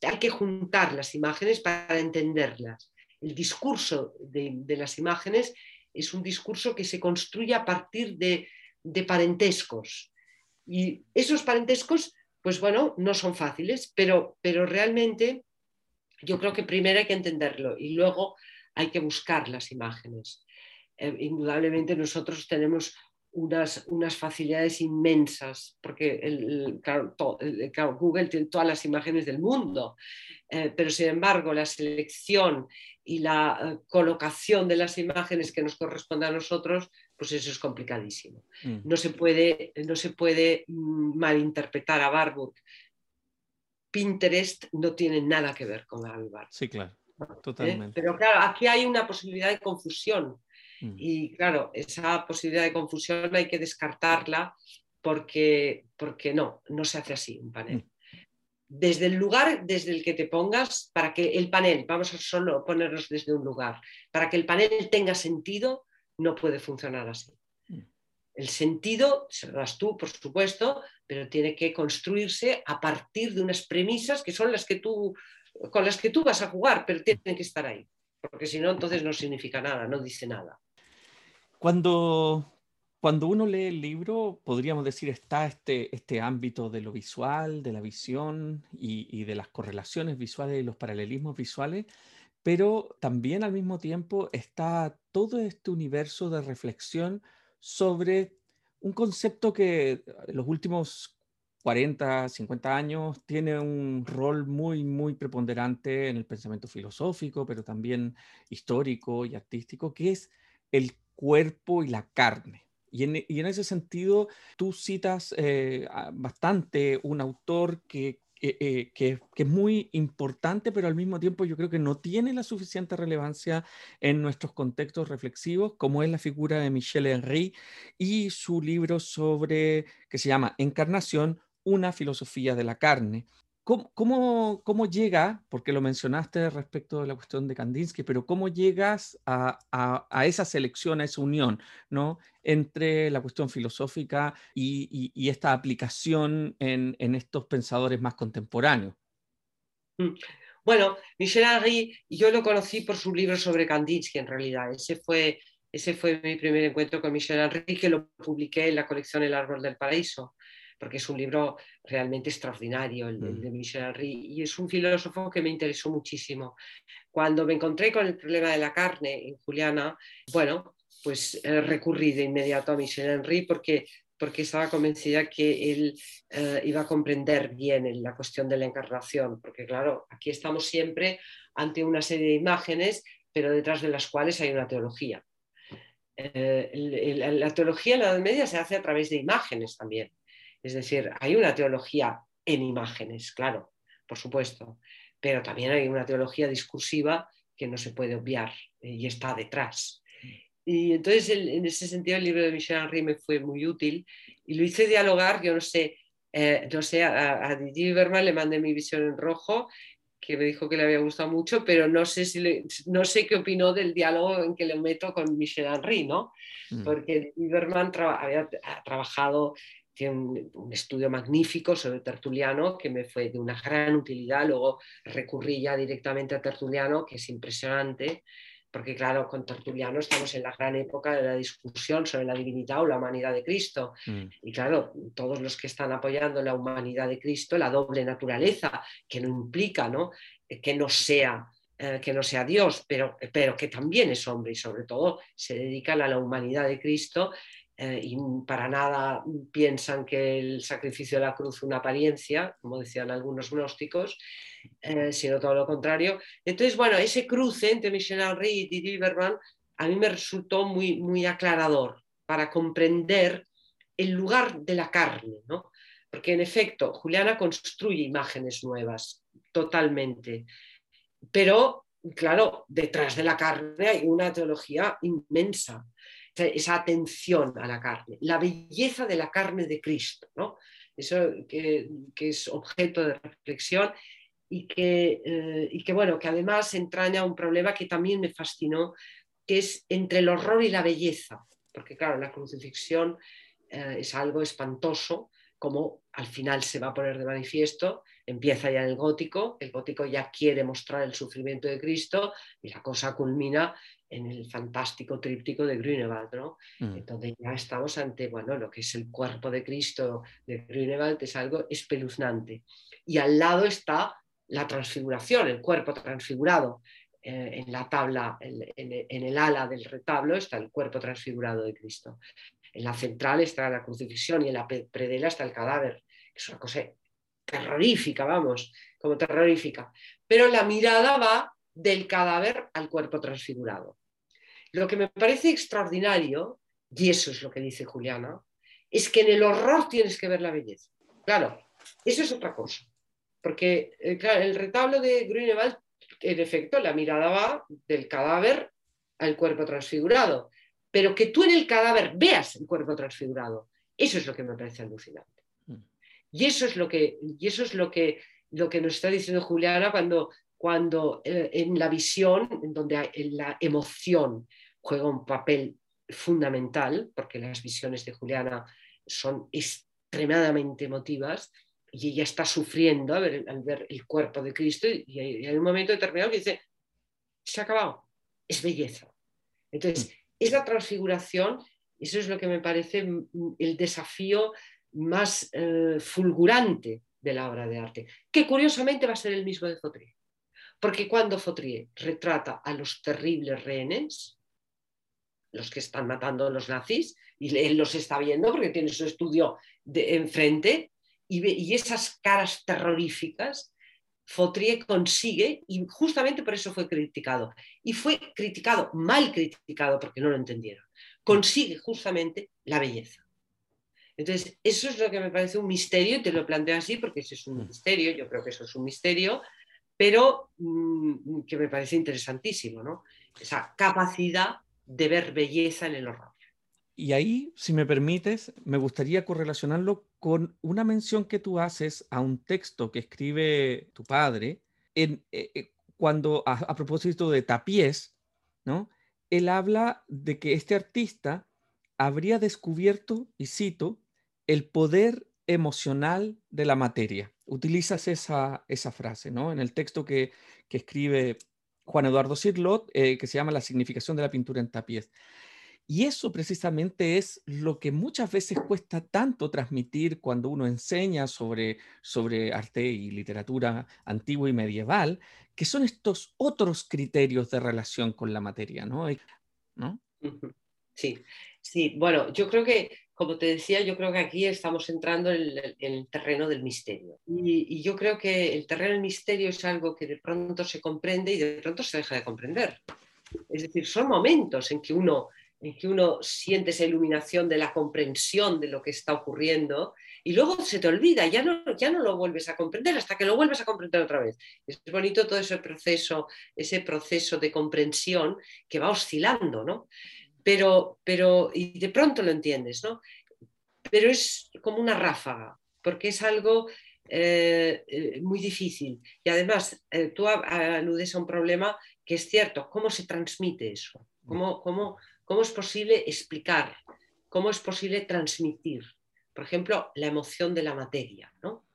Hay que juntar las imágenes para entenderlas. El discurso de, de las imágenes es un discurso que se construye a partir de, parentescos. Y esos parentescos, pues bueno, no son fáciles, pero, pero realmente yo creo que primero hay que entenderlo y luego hay que buscar las imágenes. Eh, indudablemente nosotros tenemos unas, unas facilidades inmensas, porque el, Google tiene todas las imágenes del mundo, eh, pero sin embargo la selección y la eh, colocación de las imágenes que nos corresponde a nosotros, pues eso es complicadísimo. Mm. No, se puede, no se puede mm, malinterpretar a Barbour. Pinterest no tiene nada que ver con Alvar. Sí, claro, ¿Eh? totalmente. Pero claro, aquí hay una posibilidad de confusión Mm. Y claro, esa posibilidad de confusión hay que descartarla porque, porque no, no se hace así un panel. Mm. Desde el lugar desde el que te pongas, para que el panel, vamos a solo ponernos desde un lugar, para que el panel tenga sentido, no puede funcionar así. Mm. El sentido se lo das tú, por supuesto, pero tiene que construirse a partir de unas premisas que son las que tú, con las que tú vas a jugar, pero tienen que estar ahí, porque si no, entonces no significa nada, no dice nada. Cuando, cuando uno lee el libro, podríamos decir, está este, este ámbito de lo visual, de la visión y, de las correlaciones visuales y los paralelismos visuales, pero también al mismo tiempo está todo este universo de reflexión sobre un concepto que en los últimos 40, 50 años tiene un rol muy, muy preponderante en el pensamiento filosófico, pero también histórico y artístico, que es el cuerpo y la carne. Y en, ese sentido, tú citas eh, bastante un autor eh, que, que, es muy importante, pero al mismo tiempo yo creo que no tiene la suficiente relevancia en nuestros contextos reflexivos, como es la figura de Michel Henry y su libro sobre, que se llama Encarnación, una filosofía de la carne. ¿Cómo, cómo, llega, porque lo mencionaste respecto de la cuestión de Kandinsky, pero cómo llegas a, a, esa selección, a esa unión ¿no? entre la cuestión filosófica y, y, esta aplicación en, en, estos pensadores más contemporáneos? Mm. Bueno, Michel Henry, yo lo conocí por su libro sobre Kandinsky en realidad. Ese fue, ese fue mi primer encuentro con Michel Henry, que lo publiqué en la colección El Árbol del Paraíso porque es un libro realmente extraordinario, el, mm. de Michel Henry, y es un filósofo que me interesó muchísimo. Cuando me encontré con el problema de la carne en Juliana, bueno, pues eh, recurrí de inmediato a Michel Henry porque, porque estaba convencida que él eh, iba a comprender bien la cuestión de la encarnación, porque claro, aquí estamos siempre ante una serie de imágenes, pero detrás de las cuales hay una teología. Eh, la teología en la Edad Media se hace a través de imágenes también. Es decir, hay una teología en imágenes, claro, por supuesto, pero también hay una teología discursiva que no se puede obviar eh, y está detrás. Y entonces, en ese sentido, el libro de Michel Henry me fue muy útil y lo hice dialogar, yo no sé, eh, no sé, a, Didier Berman le mandé mi visión en rojo, que me dijo que le había gustado mucho, pero no sé, si no sé qué opinó del diálogo en que le meto con Michel Henry, ¿no? Mm. Porque Didier Berman había trabajado tiene un, estudio magnífico sobre Tertuliano que me fue de una gran utilidad. Luego recurrí ya directamente a Tertuliano, que es impresionante, porque claro, con Tertuliano estamos en la gran época de la discusión sobre la divinidad o la humanidad de Cristo. Mm. Y claro, todos los que están apoyando la humanidad de Cristo, la doble naturaleza, que no implica ¿no? que no sea eh, que no sea Dios, pero, pero que también es hombre y sobre todo se dedican a la humanidad de Cristo, eh, y para nada piensan que el sacrificio de la cruz es una apariencia, como decían algunos gnósticos, eh, sino todo lo contrario. Entonces, bueno, ese cruce entre Henry y Didier Berman a mí me resultó muy, muy aclarador para comprender el lugar de la carne, ¿no? Porque en efecto, Juliana construye imágenes nuevas, totalmente. Pero, claro, detrás de la carne hay una teología inmensa esa atención a la carne, la belleza de la carne de Cristo, ¿no? eso que, es objeto de reflexión y que, eh, y que, bueno, que además entraña un problema que también me fascinó, que es entre el horror y la belleza, porque claro, la crucifixión eh, es algo espantoso, como al final se va a poner de manifiesto, empieza ya el gótico, el gótico ya quiere mostrar el sufrimiento de Cristo y la cosa culmina en el fantástico tríptico de Grünewald, ¿no? Mm. Entonces ya estamos ante, bueno, lo que es el cuerpo de Cristo de Grünewald, es algo espeluznante. Y al lado está la transfiguración, el cuerpo transfigurado. Eh, en la tabla, en, el ala del retablo está el cuerpo transfigurado de Cristo. En la central está la crucifixión y en la predela está el cadáver, es una cosa terrorífica, vamos, como terrorífica. Pero la mirada va del cadáver al cuerpo transfigurado. Lo que me parece extraordinario, y eso es lo que dice Juliana, es que en el horror tienes que ver la belleza. Claro, eso es otra cosa. Porque eh, el retablo de Grünewald, en efecto, la mirada va del cadáver al cuerpo transfigurado. Pero que tú en el cadáver veas el cuerpo transfigurado, eso es lo que me parece alucinante. Y eso es lo que, y eso es lo que, lo que nos está diciendo Juliana cuando cuando eh, en la visión, en donde la emoción juega un papel fundamental, porque las visiones de Juliana son extremadamente emotivas y ella está sufriendo al ver, el cuerpo de Cristo y hay, un momento determinado que dice, se ha acabado, es belleza. Entonces, mm. esa transfiguración, eso es lo que me parece el desafío más eh, fulgurante de la obra de arte, que curiosamente va a ser el mismo de Fautrier. Porque cuando Fautrier retrata a los terribles rehenes, los que están matando a los nazis, y él los está viendo porque tiene su estudio de, enfrente, y, y esas caras terroríficas, Fautrier consigue, y justamente por eso fue criticado, y fue criticado, mal criticado porque no lo entendieron, consigue justamente la belleza. Entonces, eso es lo que me parece un misterio, y te lo planteo así porque eso es un mm. misterio, yo creo que eso es un misterio, pero mm, que me parece interesantísimo, ¿no? Esa capacidad de ver belleza en el horror. Y ahí, si me permites, me gustaría correlacionarlo con una mención que tú haces a un texto que escribe tu padre, en, eh, eh, cuando a, propósito de Tapiés, ¿no? Él habla de que este artista habría descubierto, y cito, el poder emocional de la materia. Utilizas esa, esa frase, ¿no? En el texto que, escribe Juan Eduardo Cirlot, eh, que se llama La significación de la pintura en tapiés. Y eso precisamente es lo que muchas veces cuesta tanto transmitir cuando uno enseña sobre, sobre arte y literatura antigua y medieval, que son estos otros criterios de relación con la materia, ¿no? ¿No? Sí, sí, bueno, yo creo que como te decía, yo creo que aquí estamos entrando en el, terreno del misterio. Y, yo creo que el terreno del misterio es algo que de pronto se comprende y de pronto se deja de comprender. Es decir, son momentos en que uno, en que uno siente esa iluminación de la comprensión de lo que está ocurriendo y luego se te olvida, ya no, ya no lo vuelves a comprender hasta que lo vuelves a comprender otra vez. Es bonito todo ese proceso, ese proceso de comprensión que va oscilando, ¿no? Pero, pero, y de pronto lo entiendes, ¿no? Pero es como una ráfaga, porque es algo eh, eh, muy difícil. Y además, eh, tú aludes a un problema que es cierto, ¿cómo se transmite eso? ¿Cómo, cómo, cómo es posible explicar? ¿Cómo es posible transmitir? Por ejemplo, la emoción de la materia, ¿no?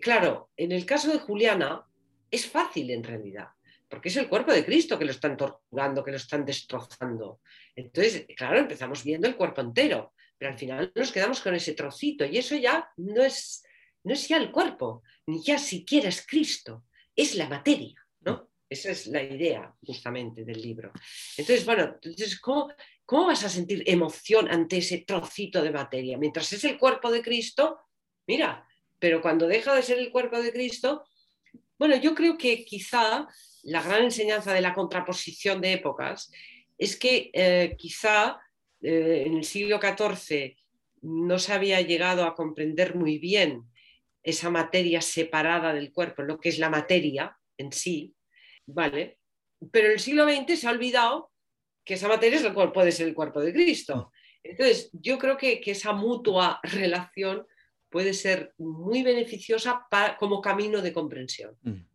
Claro, en el caso de Juliana es fácil en realidad, porque es el cuerpo de Cristo que lo están torturando, que lo están destrozando. Entonces, claro, empezamos viendo el cuerpo entero, pero al final nos quedamos con ese trocito y eso ya no es, no es ya el cuerpo, ni ya siquiera es Cristo, es la materia, ¿no? Esa es la idea justamente del libro. Entonces, bueno, entonces, ¿cómo, ¿cómo vas a sentir emoción ante ese trocito de materia? Mientras es el cuerpo de Cristo, mira, pero cuando deja de ser el cuerpo de Cristo, bueno, yo creo que quizá la gran enseñanza de la contraposición de épocas es que eh, quizá eh, en el siglo XIV no se había llegado a comprender muy bien esa materia separada del cuerpo, lo que es la materia en sí, ¿vale? Pero en el siglo XX se ha olvidado que esa materia el cuerpo, puede ser el cuerpo de Cristo. Entonces, yo creo que, esa mutua relación puede ser muy beneficiosa como camino de comprensión. Mm.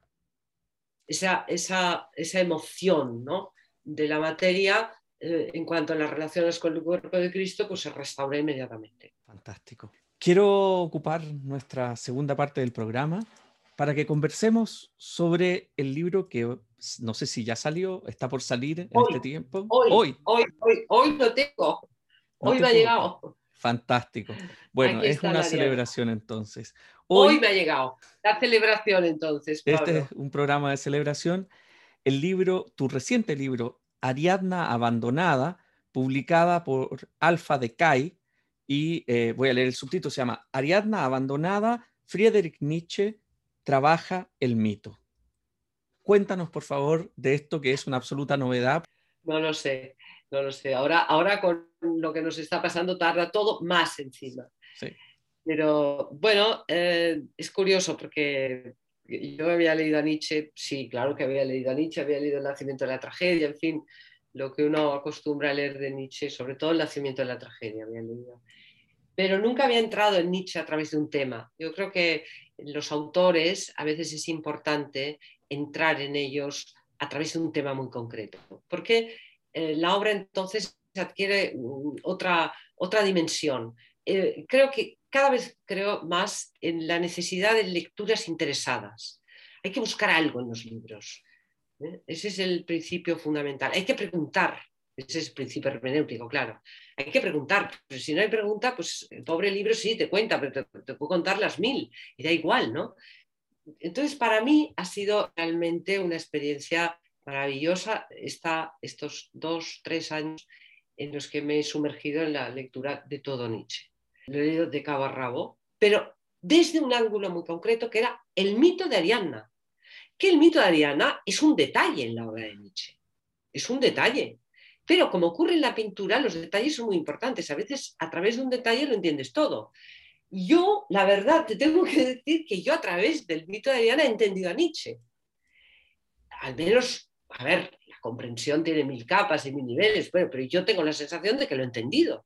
Esa, esa, esa, emoción ¿no? de la materia eh, en cuanto a las relaciones con el cuerpo de Cristo, pues se restaura inmediatamente. Fantástico. Quiero ocupar nuestra segunda parte del programa para que conversemos sobre el libro que no sé si ya salió, está por salir en este tiempo. Hoy, hoy, hoy, hoy, lo tengo. Hoy me ha llegado. Fantástico. Bueno, es una celebración entonces. Hoy, me ha llegado la celebración entonces. Este es un programa de celebración. El libro, tu reciente libro, Ariadna Abandonada, publicada por Alfa de Kai, y eh, voy a leer el subtítulo, se llama Ariadna Abandonada, Friedrich Nietzsche trabaja el mito. Cuéntanos, por favor, de esto que es una absoluta novedad. No lo sé, no lo sé. Ahora, ahora con lo que nos está pasando tarda todo más encima. Sí. Pero bueno, eh, es curioso porque yo había leído a Nietzsche, sí, claro que había leído a Nietzsche, había leído El nacimiento de la tragedia, en fin, lo que uno acostumbra a leer de Nietzsche, sobre todo El nacimiento de la tragedia, había leído. Pero nunca había entrado en Nietzsche a través de un tema. Yo creo que los autores a veces es importante entrar en ellos a través de un tema muy concreto, porque eh, la obra entonces adquiere mm, otra, otra dimensión. Eh, creo que cada vez creo más en la necesidad de lecturas interesadas. Hay que buscar algo en los libros. ¿eh? Ese es el principio fundamental. Hay que preguntar. Ese es el principio hermenéutico, claro. Hay que preguntar. Si no hay pregunta, pues el pobre libro sí te cuenta, pero te, te puedo contar las mil y da igual, ¿no? Entonces, para mí ha sido realmente una experiencia maravillosa esta, estos dos, tres años en los que me he sumergido en la lectura de todo Nietzsche. Lo he leído de cabo a rabo, pero desde un ángulo muy concreto que era el mito de Ariadna. Que el mito de Ariadna es un detalle en la obra de Nietzsche. Es un detalle. Pero como ocurre en la pintura, los detalles son muy importantes. A veces a través de un detalle lo entiendes todo. Yo, la verdad, te tengo que decir que yo a través del mito de Ariadna he entendido a Nietzsche. Al menos a ver, la comprensión tiene mil capas y mil niveles, pero yo tengo la sensación de que lo he entendido.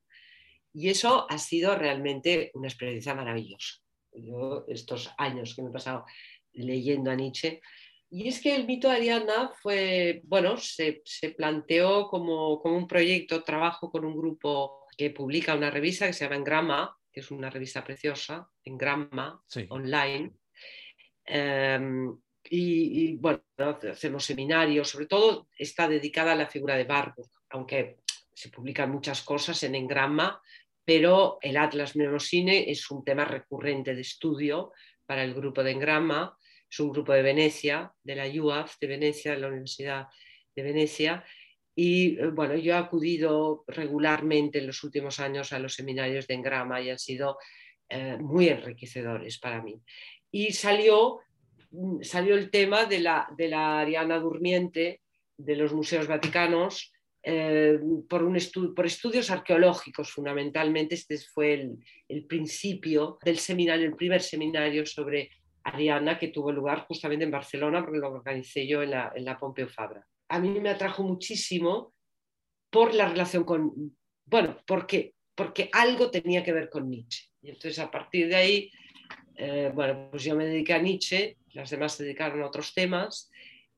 Y eso ha sido realmente una experiencia maravillosa. Yo, estos años que me he pasado leyendo a Nietzsche, y es que el mito de Ariadna fue, bueno, se, planteó como, un proyecto, trabajo con un grupo que publica una revista que se llama Engrama, que es una revista preciosa, Engrama, online. Em, y, bueno, hacemos seminarios, sobre todo está dedicada a la figura de Barbour, aunque se publican muchas cosas en Engramma, pero el Atlas Mnemosyne es un tema recurrente de estudio para el grupo de Engramma, es un grupo de Venecia, de la UAF de Venecia, de la Universidad de Venecia, y eh, bueno, yo he acudido regularmente en los últimos años a los seminarios de Engramma y han sido eh, muy enriquecedores para mí. Y salió salió el tema de la, de la Ariana Durmiente de los museos vaticanos eh, por, un por estudios arqueológicos fundamentalmente. Este fue el, principio del seminario, el primer seminario sobre Ariana que tuvo lugar justamente en Barcelona porque lo organicé yo en la, en la Pompeu Fabra. A mí me atrajo muchísimo por la relación con, bueno, porque, porque algo tenía que ver con Nietzsche. Y entonces a partir de ahí, eh, bueno, pues yo me dediqué a Nietzsche las demás se dedicaron a otros temas,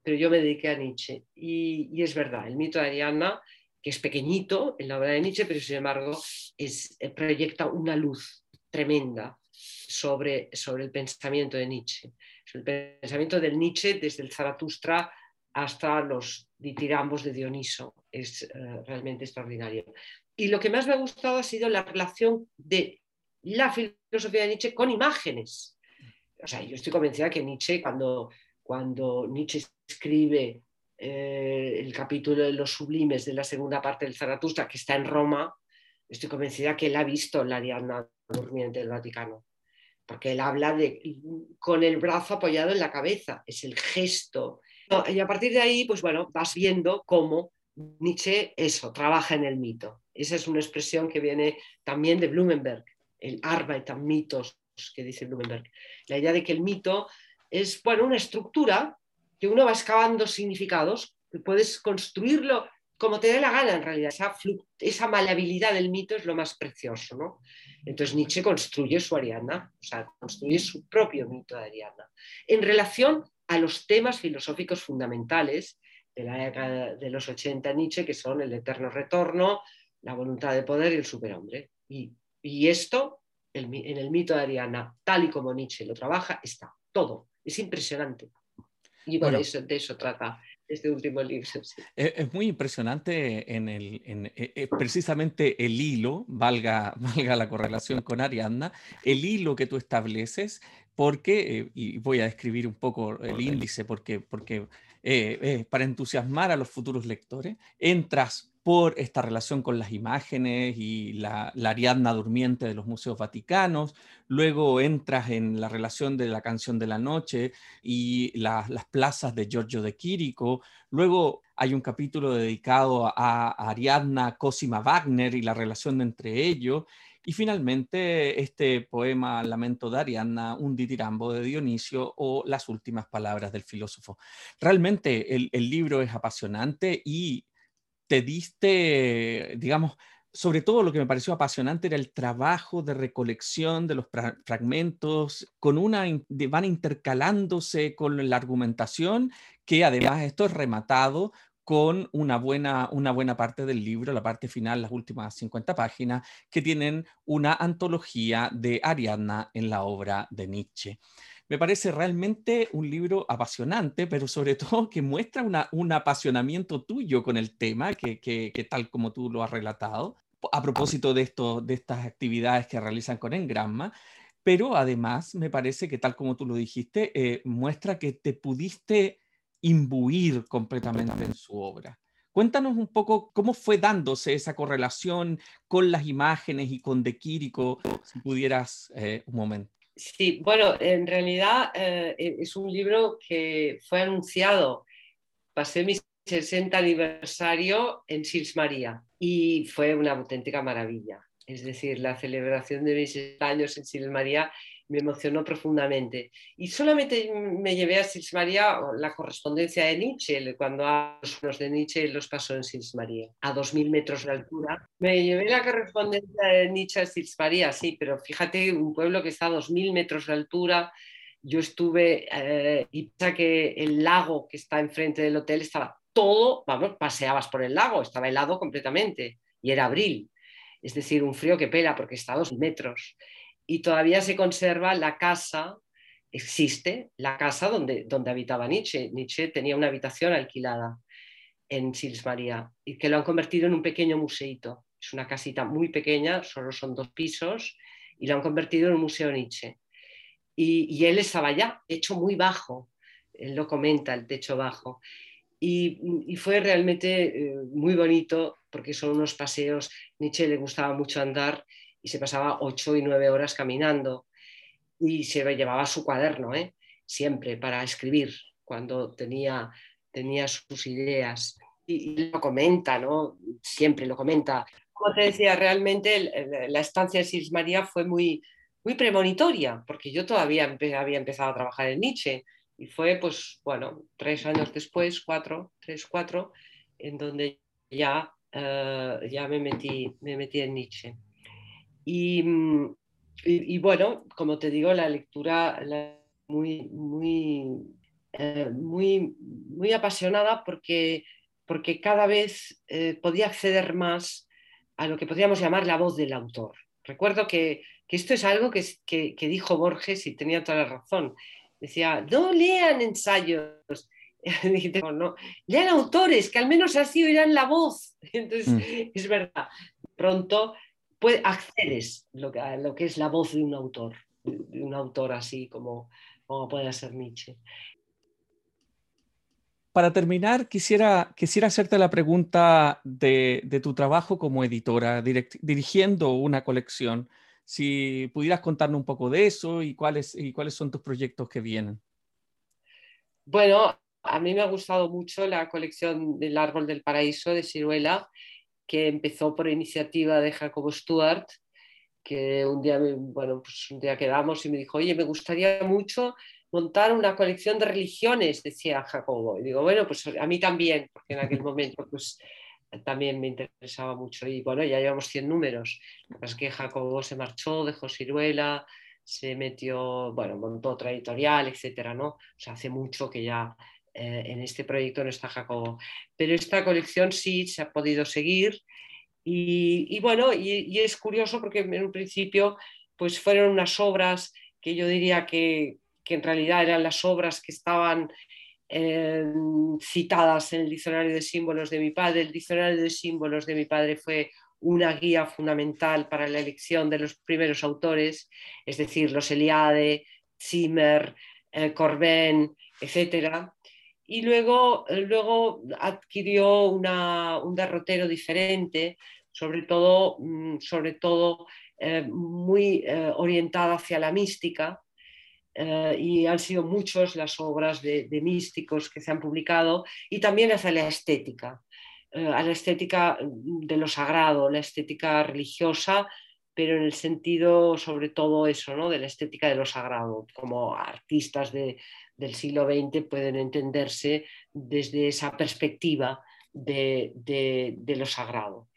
pero yo me dediqué a Nietzsche. Y, es verdad, el mito de Ariadna, que es pequeñito en la obra de Nietzsche, pero sin embargo es, eh, proyecta una luz tremenda sobre, sobre el pensamiento de Nietzsche. El pensamiento del Nietzsche desde el Zaratustra hasta los ditirambos de Dioniso. Es eh, realmente extraordinario. Y lo que más me ha gustado ha sido la relación de la filosofía de Nietzsche con imágenes o sea, yo estoy convencida que Nietzsche, cuando, cuando Nietzsche escribe eh, el capítulo de los sublimes de la segunda parte del Zaratustra, que está en Roma, estoy convencida que él ha visto la Ariadna durmiente del Vaticano, porque él habla de, con el brazo apoyado en la cabeza, es el gesto. Y a partir de ahí, pues bueno, vas viendo cómo Nietzsche, eso, trabaja en el mito. Esa es una expresión que viene también de Blumenberg, el Arbeit am mitos, que dice Blumenberg. La idea de que el mito es bueno, una estructura que uno va excavando significados, que puedes construirlo como te dé la gana en realidad. Esa, esa malabilidad del mito es lo más precioso. ¿no? Entonces Nietzsche construye su Ariadna, o sea, construye su propio mito de Ariadna, en relación a los temas filosóficos fundamentales de la década de los 80 Nietzsche, que son el eterno retorno, la voluntad de poder y el superhombre. Y, y esto en el mito de Ariana, tal y como Nietzsche lo trabaja, está todo. Es impresionante. Y bueno, eso, de eso trata este último libro. Es, muy impresionante en el, e, e, precisamente el hilo, valga, (laughs) valga la correlación con Ariadna, el hilo que tú estableces, porque, eh, y voy a describir un poco el índice, porque, porque eh, para entusiasmar a los futuros lectores, entras por esta relación con las imágenes y la, Ariadna durmiente de los museos vaticanos. Luego entras en la relación de la canción de la noche y las plazas de Giorgio de Quirico. Luego hay un capítulo dedicado a, Ariadna Cosima Wagner y la relación entre ellos. Y finalmente este poema Lamento de Ariadna, un ditirambo de Dionisio o las últimas palabras del filósofo. Realmente el libro es apasionante y te diste, digamos, sobre todo lo que me pareció apasionante era el trabajo de recolección de los fragmentos, con una, van intercalándose con la argumentación, que además esto es rematado con una buena, una buena parte del libro, la parte final, las últimas 50 páginas, que tienen una antología de Ariadna en la obra de Nietzsche. Me parece realmente un libro apasionante, pero sobre (laughs) todo que muestra un apasionamiento tuyo con el tema, que, tal como tú lo has relatado, a propósito de estas actividades que realizan con Engramma, pero además me parece que tal como tú lo dijiste, eh, muestra que te pudiste imbuir completamente en su obra. Cuéntanos un poco cómo fue dándose esa correlación con las imágenes y con De Quirico, si pudieras eh, un momento. Sí, bueno, en realidad eh, e, es un libro que fue anunciado, pasé mi 60 aniversario en Sils María y fue una auténtica maravilla. Es decir, la celebración de mis años en Sils María me emocionó profundamente. Y solamente me llevé a Sils María la correspondencia de Nietzsche, cuando a los de Nietzsche los pasó en Sils María, a 2.000 metros de altura. Me llevé la correspondencia de Nietzsche a Sils María, sí, pero fíjate, un pueblo que está a 2.000 metros de altura. Yo estuve, eh, y piensa que el lago que está enfrente del hotel estaba todo, vamos, paseabas por el lago, estaba helado completamente, y era abril. Es decir, un frío que pela porque está a dos metros y todavía se conserva la casa, existe la casa donde, donde habitaba Nietzsche. Nietzsche tenía una habitación alquilada en Sils María y que lo han convertido en un pequeño museito. Es una casita muy pequeña, solo son dos pisos, y lo han convertido en un museo Nietzsche. Y, él estaba ya, hecho muy bajo, él lo comenta, el techo bajo. Y, fue realmente eh, muy bonito porque son unos paseos, Nietzsche le gustaba mucho andar y se pasaba ocho y nueve horas caminando y se llevaba su cuaderno, ¿eh? siempre para escribir cuando tenía, tenía sus ideas. Y, lo comenta, ¿no? Siempre lo comenta. Como te decía, realmente la estancia de Sils María fue muy, muy premonitoria, porque yo todavía había empezado a trabajar en Nietzsche y fue, pues, bueno, tres años después, cuatro, tres, cuatro, en donde ya, eh, ya me, metí, me metí en Nietzsche. Mm, y, bueno, como te digo, la lectura muy, muy, eh, muy, muy apasionada porque, porque cada vez eh, podía acceder más a lo que podríamos llamar la voz del autor. Recuerdo que, que esto es algo que, que, que, dijo Borges y tenía toda la razón. Decía, no lean ensayos, (laughs) no, lean autores, que al menos así oirán la voz. (laughs) Entonces, mm. es verdad, pronto puede, accedes lo que, a lo que es la voz de un autor, de un autor así como, como puede ser Nietzsche. Para terminar, quisiera, quisiera hacerte la pregunta de, de tu trabajo como editora, dirigiendo una colección. Si pudieras contarnos un poco de eso y cuáles, y cuáles son tus proyectos que vienen. Bueno, a mí me ha gustado mucho la colección del Árbol del Paraíso de Ciruela que empezó por iniciativa de Jacobo Stuart, que un día, bueno, pues un día quedamos y me dijo, oye, me gustaría mucho montar una colección de religiones, decía Jacobo. Y digo, bueno, pues a mí también, porque en aquel momento pues también me interesaba mucho. Y bueno, ya llevamos 100 números. Lo que es que Jacobo se marchó, dejó Ciruela, se metió, bueno, montó otra editorial, etcétera, ¿no? O sea, hace mucho que ya eh, en este proyecto no está Jacobo. Pero esta colección sí se ha podido seguir y, bueno, y, es curioso porque en un principio pues fueron unas obras que yo diría que, en realidad eran las obras que estaban eh, citadas en el diccionario de símbolos de mi padre. El diccionario de símbolos de mi padre fue una guía fundamental para la elección de los primeros autores, es decir, los Eliade, Zimmer, eh, Corbin, etcétera y luego, luego adquirió un derrotero diferente, sobre todo, mm, sobre todo eh, muy eh, orientada hacia la mística, eh, y han sido muchas las obras de, místicos que se han publicado, y también hacia la estética, a la estética de lo sagrado, la estética religiosa, pero en el sentido sobre todo eso, ¿no? de la estética de lo sagrado, como artistas de, del siglo XX pueden entenderse desde esa perspectiva de, lo sagrado.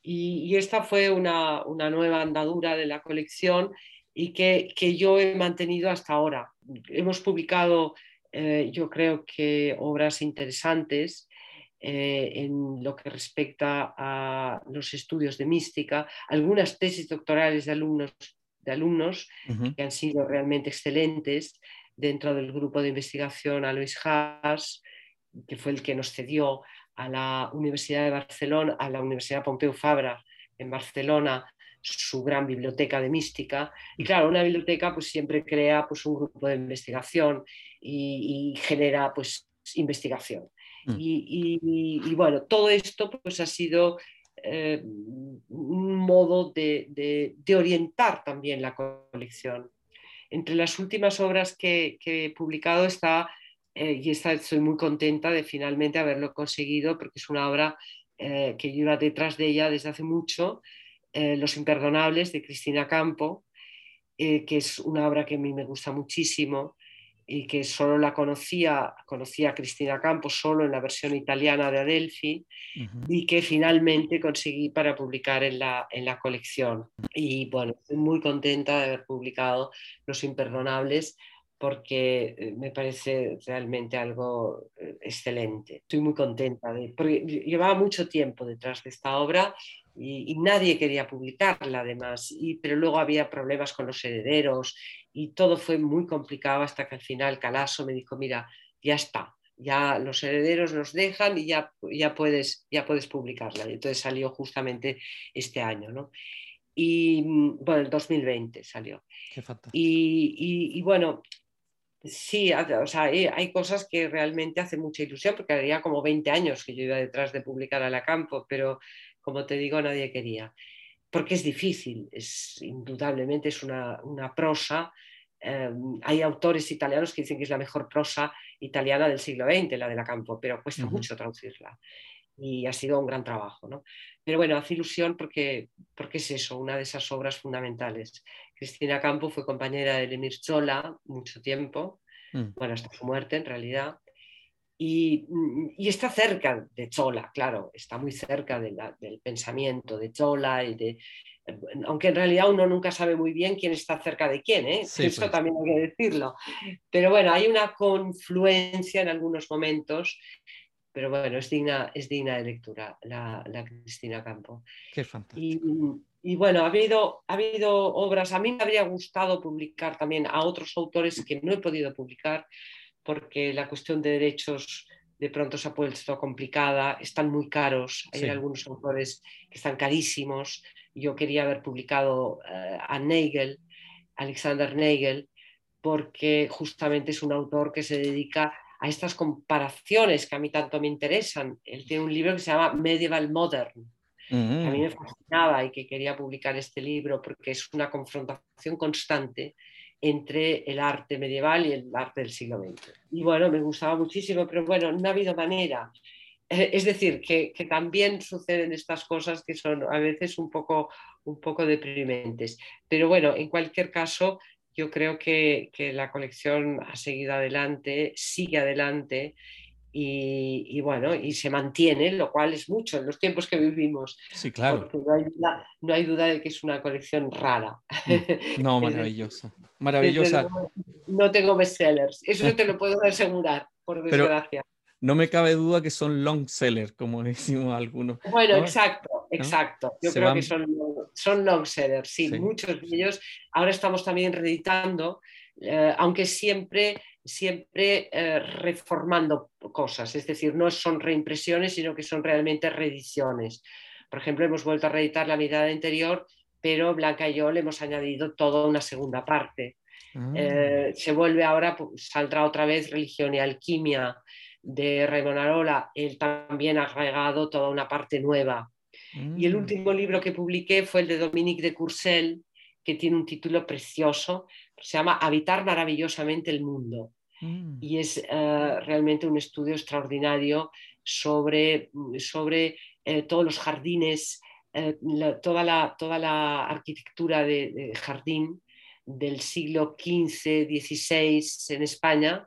Y, esta fue una, nueva andadura de la colección y que, yo he mantenido hasta ahora. Hemos publicado, eh, yo creo que obras interesantes eh, en lo que respecta a los estudios de mística, algunas tesis doctorales de alumnos, de alumnos que han sido realmente excelentes dentro del grupo de investigación a Luis Haas, que fue el que nos cedió a la Universidad de Barcelona, a la Universidad Pompeu Fabra en Barcelona, su gran biblioteca de mística. Y claro, una biblioteca pues siempre crea pues, un grupo de investigación y, genera pues investigación. Mm. Y, bueno, todo esto pues ha sido eh, un modo de, orientar también la colección. Entre las últimas obras que, he publicado está, eh, y estoy muy contenta de finalmente haberlo conseguido, porque es una obra eh, que iba detrás de ella desde hace mucho, Los Imperdonables de Cristina Campo, que es una obra que a mí me gusta muchísimo y que solo la conocía, conocía a Cristina Campos solo en la versión italiana de Adelphi y que finalmente conseguí para publicar en la, en la colección. Y bueno, estoy muy contenta de haber publicado Los Imperdonables porque eh, me parece realmente algo eh, excelente. Estoy muy contenta, de, porque llevaba mucho tiempo detrás de esta obra y, nadie quería publicarla además, y, pero luego había problemas con los herederos y todo fue muy complicado hasta que al final Calaso me dijo, mira, ya está, ya los herederos nos dejan y ya, ya, puedes, ya puedes publicarla. Y entonces salió justamente este año, ¿no? Y bueno, el 2020 salió. Qué fantástico. Y, y, bueno, sí, o sea, hay, cosas que realmente hacen mucha ilusión, porque había como 20 años que yo iba detrás de publicar a la campo, pero como te digo, nadie quería. Porque es difícil, es, indudablemente es una, prosa. Eh, hay autores italianos que dicen que es la mejor prosa italiana del siglo XX, la de la Campo, pero cuesta mucho traducirla. Y ha sido un gran trabajo. ¿no? Pero bueno, hace ilusión porque, porque es eso, una de esas obras fundamentales. Cristina Campo fue compañera de Emir Zola mucho tiempo, mm. bueno, hasta su muerte en realidad, y, está cerca de Chola, claro, está muy cerca del pensamiento de Chola y de, aunque en realidad uno nunca sabe muy bien quién está cerca de quién, ¿eh? eso pues. también hay que decirlo. Pero bueno, hay una confluencia en algunos momentos, pero bueno, es digna, es digna de lectura la, Cristina Campo. Qué fantástico. Y, y, bueno, ha habido, ha habido obras, a mí me habría gustado publicar también a otros autores que no he podido publicar, porque la cuestión de derechos de pronto se ha puesto complicada, están muy caros, hay algunos autores que están carísimos. Yo quería haber publicado eh, a Nagel, Alexander Nagel, porque justamente es un autor que se dedica a estas comparaciones que a mí tanto me interesan. Él tiene un libro que se llama Medieval Modern, que a mí me mm. fascinaba y que quería publicar este libro porque es una confrontación constante entre el arte medieval y el arte del siglo XX. Y bueno, me gustaba muchísimo, pero bueno, no ha habido manera. Eh, es decir, que, también suceden estas cosas que son a veces un poco, un poco deprimentes. Pero bueno, en cualquier caso, yo creo que, que la colección ha seguido adelante, sigue adelante y, bueno, y se mantiene, lo cual es mucho en los tiempos que vivimos. Sí, claro. Porque no hay duda, de que es una colección rara. Mm. No, (laughs) maravillosa. Maravillosa. No tengo bestsellers, eso (laughs) te lo puedo asegurar, por desgracia. No me cabe duda que son long sellers, como (laughs) decimos algunos. Bueno, exacto, exacto. Yo creo que son, son long sellers, sí, muchos de ellos. Ahora estamos también reeditando, eh, aunque siempre siempre eh, reformando cosas, es decir, no son reimpresiones, sino que son realmente reediciones. Por ejemplo, hemos vuelto a reeditar la mirada interior, pero Blanca y yo le hemos añadido toda una segunda parte. Ah. Eh, se vuelve ahora, pues, saldrá otra vez Religión y Alquimia de Raymond Arola, él también ha agregado toda una parte nueva. Y el mm. último libro que publiqué fue el de Dominique de Courcelles, que tiene un título precioso, se llama Habitar maravillosamente el mundo. Mm. Y es eh, realmente un estudio extraordinario sobre, sobre eh, todos los jardines, eh, toda, la, toda la arquitectura de, jardín del siglo XV, XVI en España,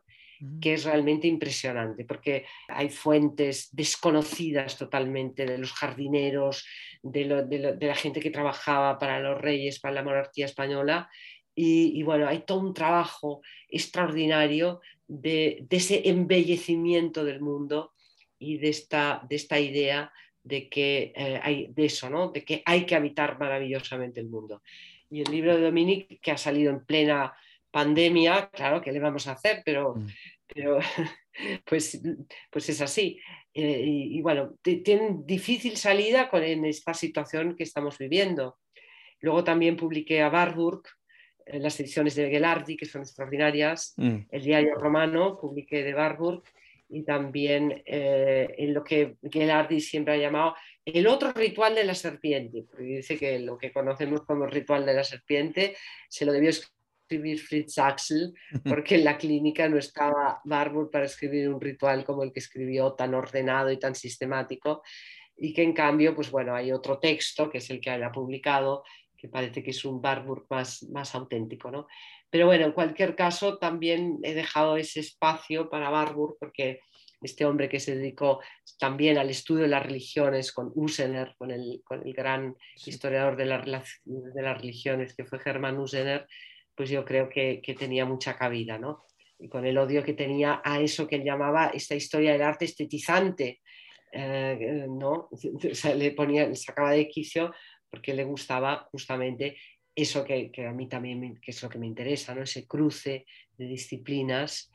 que es realmente impresionante, porque hay fuentes desconocidas totalmente de los jardineros, de, de, la gente que trabajaba para los reyes, para la monarquía española, y, bueno, hay todo un trabajo extraordinario de, ese embellecimiento del mundo y de esta, de esta idea de que eh, hay de eso, ¿no? De que hay que habitar maravillosamente el mundo. Y el libro de Dominique, que ha salido en plena pandemia, claro, ¿qué le vamos a hacer? Pero, mm. pero (laughs) pues, pues es así. Eh, y, bueno, tienen difícil salida con, en esta situación que estamos viviendo. Luego también publiqué a Warburg, en eh, las ediciones de Gelardi, que son extraordinarias, mm. el diario romano, publiqué de Warburg, y también eh, en lo que Gelardi siempre ha llamado el otro ritual de la serpiente, porque dice que lo que conocemos como ritual de la serpiente se lo debió escribir Fritz Axel, porque en la clínica no estaba Barbour para escribir un ritual como el que escribió, tan ordenado y tan sistemático, y que en cambio, pues bueno, hay otro texto, que es el que ha publicado, que parece que es un Barbour más, más auténtico, ¿no? Pero bueno, en cualquier caso, también he dejado ese espacio para Barbour porque este hombre que se dedicó también al estudio de las religiones con Usener, con el, con el gran historiador de, de, las religiones que fue Germán Usener, pues yo creo que, que, tenía mucha cabida, ¿no? Y con el odio que tenía a eso que él llamaba esta historia del arte estetizante, eh, ¿no? (laughs) O sea, le, ponía, le sacaba de quicio porque le gustaba justamente eso que, a mí también que es lo que me interesa, ¿no? ese cruce de disciplinas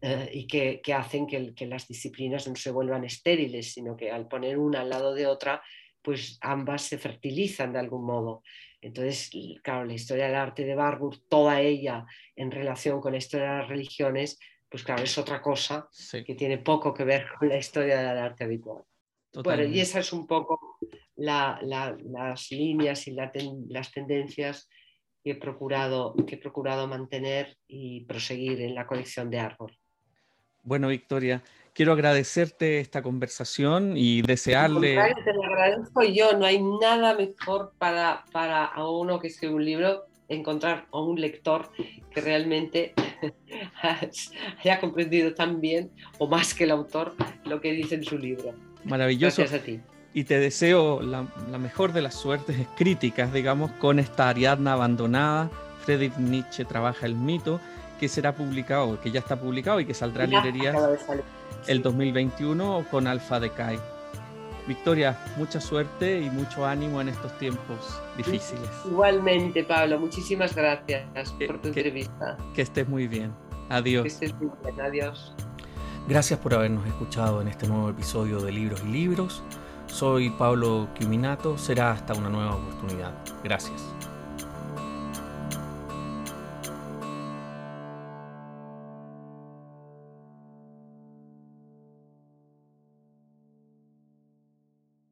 eh, y que, hacen que, las disciplinas no se vuelvan estériles, sino que al poner una al lado de otra, pues ambas se fertilizan de algún modo. Entonces, claro, la historia del arte de Barbour, toda ella en relación con la historia de las religiones, pues claro, es otra cosa que tiene poco que ver con la historia del arte habitual. Bueno, y esa es un poco las líneas y las tendencias que he, procurado, que he procurado mantener y proseguir en la colección de árbol. Bueno, Victoria, quiero agradecerte esta conversación y desearle... Te lo agradezco yo, no hay nada mejor para, para a uno que escribe un libro encontrar a un lector que realmente (laughs) haya comprendido tan bien o más que el autor lo que dice en su libro. Maravilloso. Gracias a ti y te deseo la, mejor de las suertes críticas, digamos, con esta Ariadna abandonada. Friedrich Nietzsche trabaja el mito, que será publicado, que ya está publicado y que saldrá en librerías el 2021 con Alfa Decay. Victoria, mucha suerte y mucho ánimo en estos tiempos difíciles. Igualmente, Pablo, muchísimas gracias por tu entrevista. Que estés muy bien. Adiós. Que estés muy bien. Adiós. Gracias por habernos escuchado en este nuevo episodio de Libros y Libros. Soy Pablo Quiminato, será hasta una nueva oportunidad. Gracias.